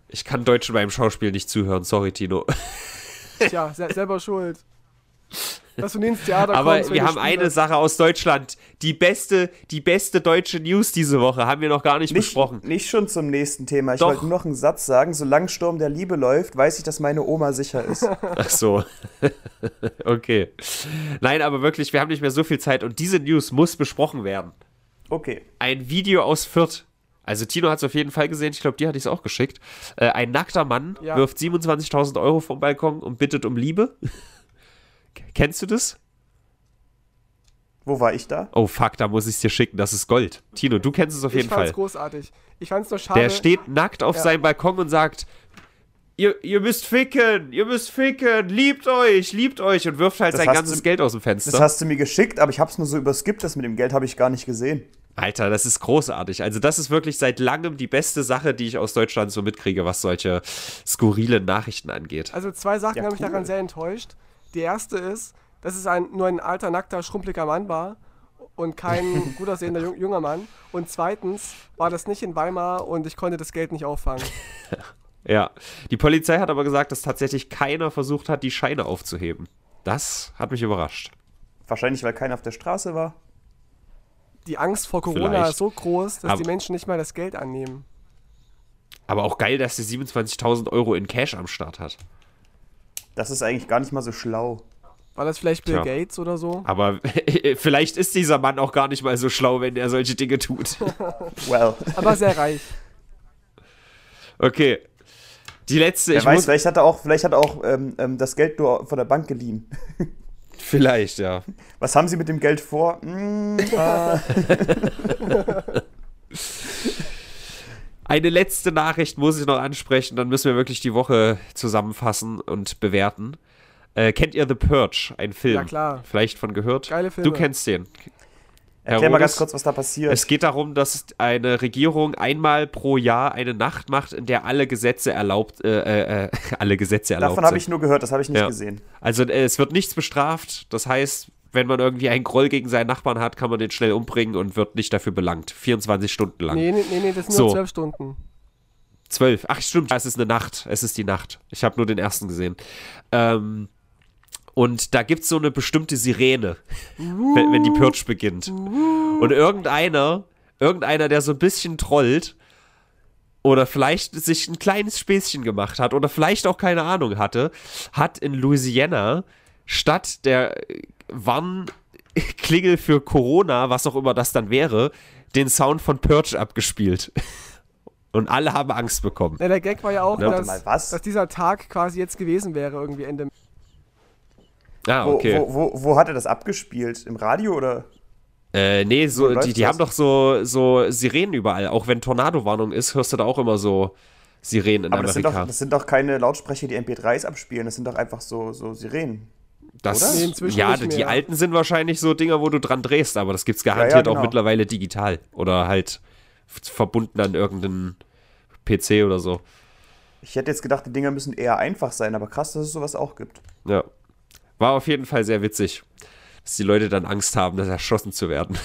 Ich kann Deutschen beim Schauspiel nicht zuhören, sorry Tino. Tja, se selber schuld. Dass du nie ins Theater Aber kommst, wir haben eine Spiele- Sache aus Deutschland. Die beste, die beste deutsche News diese Woche haben wir noch gar nicht, Nicht, besprochen. nicht schon zum nächsten Thema. Ich Doch. wollte nur noch einen Satz sagen. Solange Sturm der Liebe läuft, weiß ich, dass meine Oma sicher ist. Ach so. okay. Nein, aber wirklich, wir haben nicht mehr so viel Zeit und diese News muss besprochen werden. Okay. Ein Video aus Fürth. Also Tino hat es auf jeden Fall gesehen, ich glaube, dir hatte ich es auch geschickt. Äh, ein nackter Mann Ja. wirft 27.000 Euro vom Balkon und bittet um Liebe. Kennst du das? Wo war ich da? Oh fuck, da muss ich es dir schicken, das ist Gold. Tino, du kennst es auf jeden ich fand's Fall. großartig. Ich fand's nur schade. Der steht nackt auf Ja. seinem Balkon und sagt, ihr, ihr müsst ficken, ihr müsst ficken, liebt euch, liebt euch und wirft halt Das sein ganzes du- Geld aus dem Das Fenster. hast du mir geschickt, aber ich hab's nur so überskippt. Das mit dem Geld habe ich gar nicht gesehen. Alter, das ist großartig. Also das ist wirklich seit langem die beste Sache, die ich aus Deutschland so mitkriege, was solche skurrilen Nachrichten angeht. Also zwei Sachen Ja, haben mich cool. daran sehr enttäuscht. Die erste ist, dass es ein, nur ein alter, nackter, schrumpeliger Mann war und kein gut aussehender jung, junger Mann. Und zweitens war das nicht in Weimar und ich konnte das Geld nicht auffangen. Ja, die Polizei hat aber gesagt, dass tatsächlich keiner versucht hat, die Scheine aufzuheben. Das hat mich überrascht. Wahrscheinlich, weil keiner auf der Straße war. Die Angst vor Corona Vielleicht. ist so groß, dass Aber- die Menschen nicht mal das Geld annehmen. Aber auch geil, dass sie 27.000 Euro in Cash am Start hat. Das ist eigentlich gar nicht mal so schlau. War das vielleicht Bill Tja. Gates oder so? Aber vielleicht ist dieser Mann auch gar nicht mal so schlau, wenn er solche Dinge tut. Well. Aber sehr reich. Okay. Die letzte, Wer ich weiß, muss. vielleicht hat er auch, vielleicht hat er auch ähm, ähm, das Geld nur von der Bank geliehen. Vielleicht, ja. Was haben Sie mit dem Geld vor? Hm, äh, Eine letzte Nachricht muss ich noch ansprechen, dann müssen wir wirklich die Woche zusammenfassen und bewerten. Äh, kennt ihr The Purge, ein Film? Ja, klar. Vielleicht von gehört? Geile Filme. Du kennst den. erklär mal ganz Herodes? kurz, was da passiert. Es geht darum, dass eine Regierung einmal pro Jahr eine Nacht macht, in der alle Gesetze erlaubt, äh, äh, äh, alle Gesetze erlaubt Davon habe ich nur gehört, das habe ich nicht Ja. gesehen. Also äh, es wird nichts bestraft. Das heißt, wenn man irgendwie einen Groll gegen seinen Nachbarn hat, kann man den schnell umbringen und wird nicht dafür belangt. 24 Stunden lang. Nee, nee, nee, nee das sind So. nur zwölf Stunden. Zwölf. Ach, stimmt. Es ist eine Nacht. Es ist die Nacht. Ich habe nur den ersten gesehen. Ähm, und da gibt es so eine bestimmte Sirene, wenn, wenn die Purge beginnt. Und irgendeiner, irgendeiner, der so ein bisschen trollt oder vielleicht sich ein kleines Späßchen gemacht hat oder vielleicht auch keine Ahnung hatte, hat in Louisiana statt der äh, Warnklingel für Corona, was auch immer das dann wäre, den Sound von Purge abgespielt. Und alle haben Angst bekommen. Ja, der Gag war ja auch, Ja. dass, Mal was? dass dieser Tag quasi jetzt gewesen wäre, irgendwie Ende. Ah, Wo, okay. wo, wo, wo hat er das abgespielt? Im Radio oder? Äh, nee, so, die, die haben doch so, so Sirenen überall. Auch wenn Tornado-Warnung ist, hörst du da auch immer so Sirenen in Aber das sind, Amerika. doch, das sind doch keine Lautsprecher, die MP3s abspielen. Das sind doch einfach so, so Sirenen. Das? Nee, ja, nicht die alten sind wahrscheinlich so Dinger, wo du dran drehst, aber das gibt's garantiert genau. auch mittlerweile digital. Oder halt verbunden an irgendeinen PC oder so. Ich hätte jetzt gedacht, die Dinger müssen eher einfach sein, aber krass, dass es sowas auch gibt. Ja. War auf jeden Fall sehr witzig, dass die Leute dann Angst haben, das erschossen zu werden.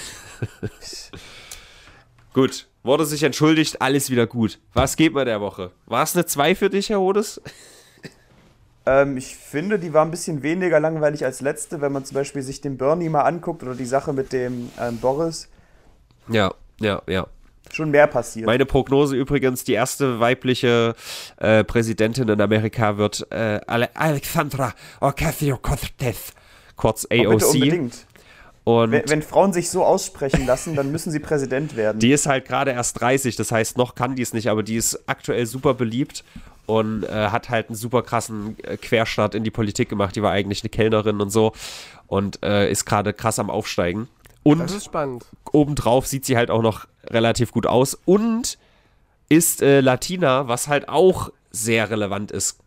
gut, wurde sich entschuldigt, alles wieder gut. Was geht bei der Woche? War es eine 2 für dich, Herr Hodes? Ähm, ich finde, die war ein bisschen weniger langweilig als letzte, wenn man zum Beispiel sich den Bernie mal anguckt oder die Sache mit dem ähm, Boris. Ja, ja, ja. Schon mehr passiert. Meine Prognose übrigens, die erste weibliche äh, Präsidentin in Amerika wird äh, Ale Alexandra Ocasio-Cortez, kurz Aber bitte AOC. unbedingt. Und Wenn, wenn Frauen sich so aussprechen lassen, dann müssen sie Präsident werden. die ist halt gerade erst 30, das heißt, noch kann die es nicht, aber die ist aktuell super beliebt und äh, hat halt einen super krassen äh, Querstart in die Politik gemacht. Die war eigentlich eine Kellnerin und so und äh, ist gerade krass am Aufsteigen. Und Das ist spannend. obendrauf sieht sie halt auch noch relativ gut aus und ist äh, Latina, was halt auch sehr relevant ist.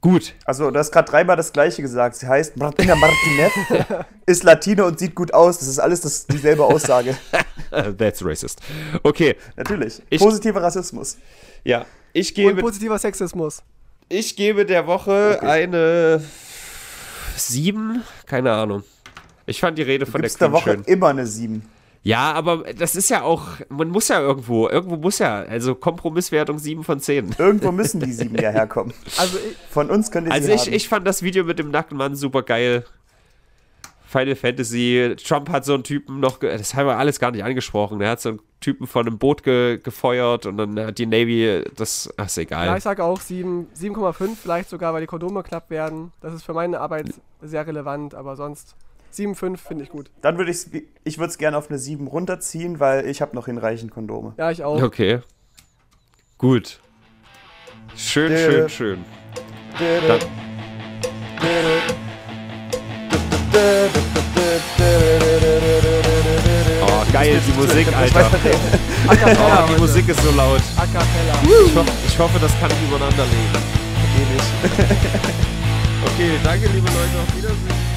Gut. Also, du hast gerade dreimal das Gleiche gesagt. Sie heißt Martina Martinez, ist Latine und sieht gut aus. Das ist alles das, dieselbe Aussage. That's racist. Okay. Natürlich. Ich, Positiver Rassismus. Ja. Ich gebe, und positiver Sexismus. Ich gebe der Woche okay. eine 7. Keine Ahnung. Ich fand die Rede du von der Queen der Woche schön. immer eine 7. Ja, aber das ist ja auch, man muss ja irgendwo, irgendwo muss ja, also Kompromisswertung 7 von 10. Irgendwo müssen die 7 ja herkommen. Also ich, von uns könnt ihr Also ich, haben. ich fand das Video mit dem nackten Mann super geil. Final Fantasy, Trump hat so einen Typen noch, das haben wir alles gar nicht angesprochen, er hat so einen Typen von einem Boot ge, gefeuert und dann hat die Navy, das, ach, ist egal. Ja, ich sage auch 7,5 vielleicht sogar, weil die Kondome knapp werden. Das ist für meine Arbeit sehr relevant, aber sonst 7,5 finde ich gut. Dann würde ich ich würde es gerne auf eine 7 runterziehen, weil ich habe noch hinreichend Kondome. Ja, ich auch. Okay. Gut. Schön, schön, schön. Dann geil, die Musik, Alter. oh, die Musik ist so laut. A cappella. Ich, ho ich hoffe, das kann ich übereinander legen. Nicht. okay, danke, liebe Leute. Auf Wiedersehen.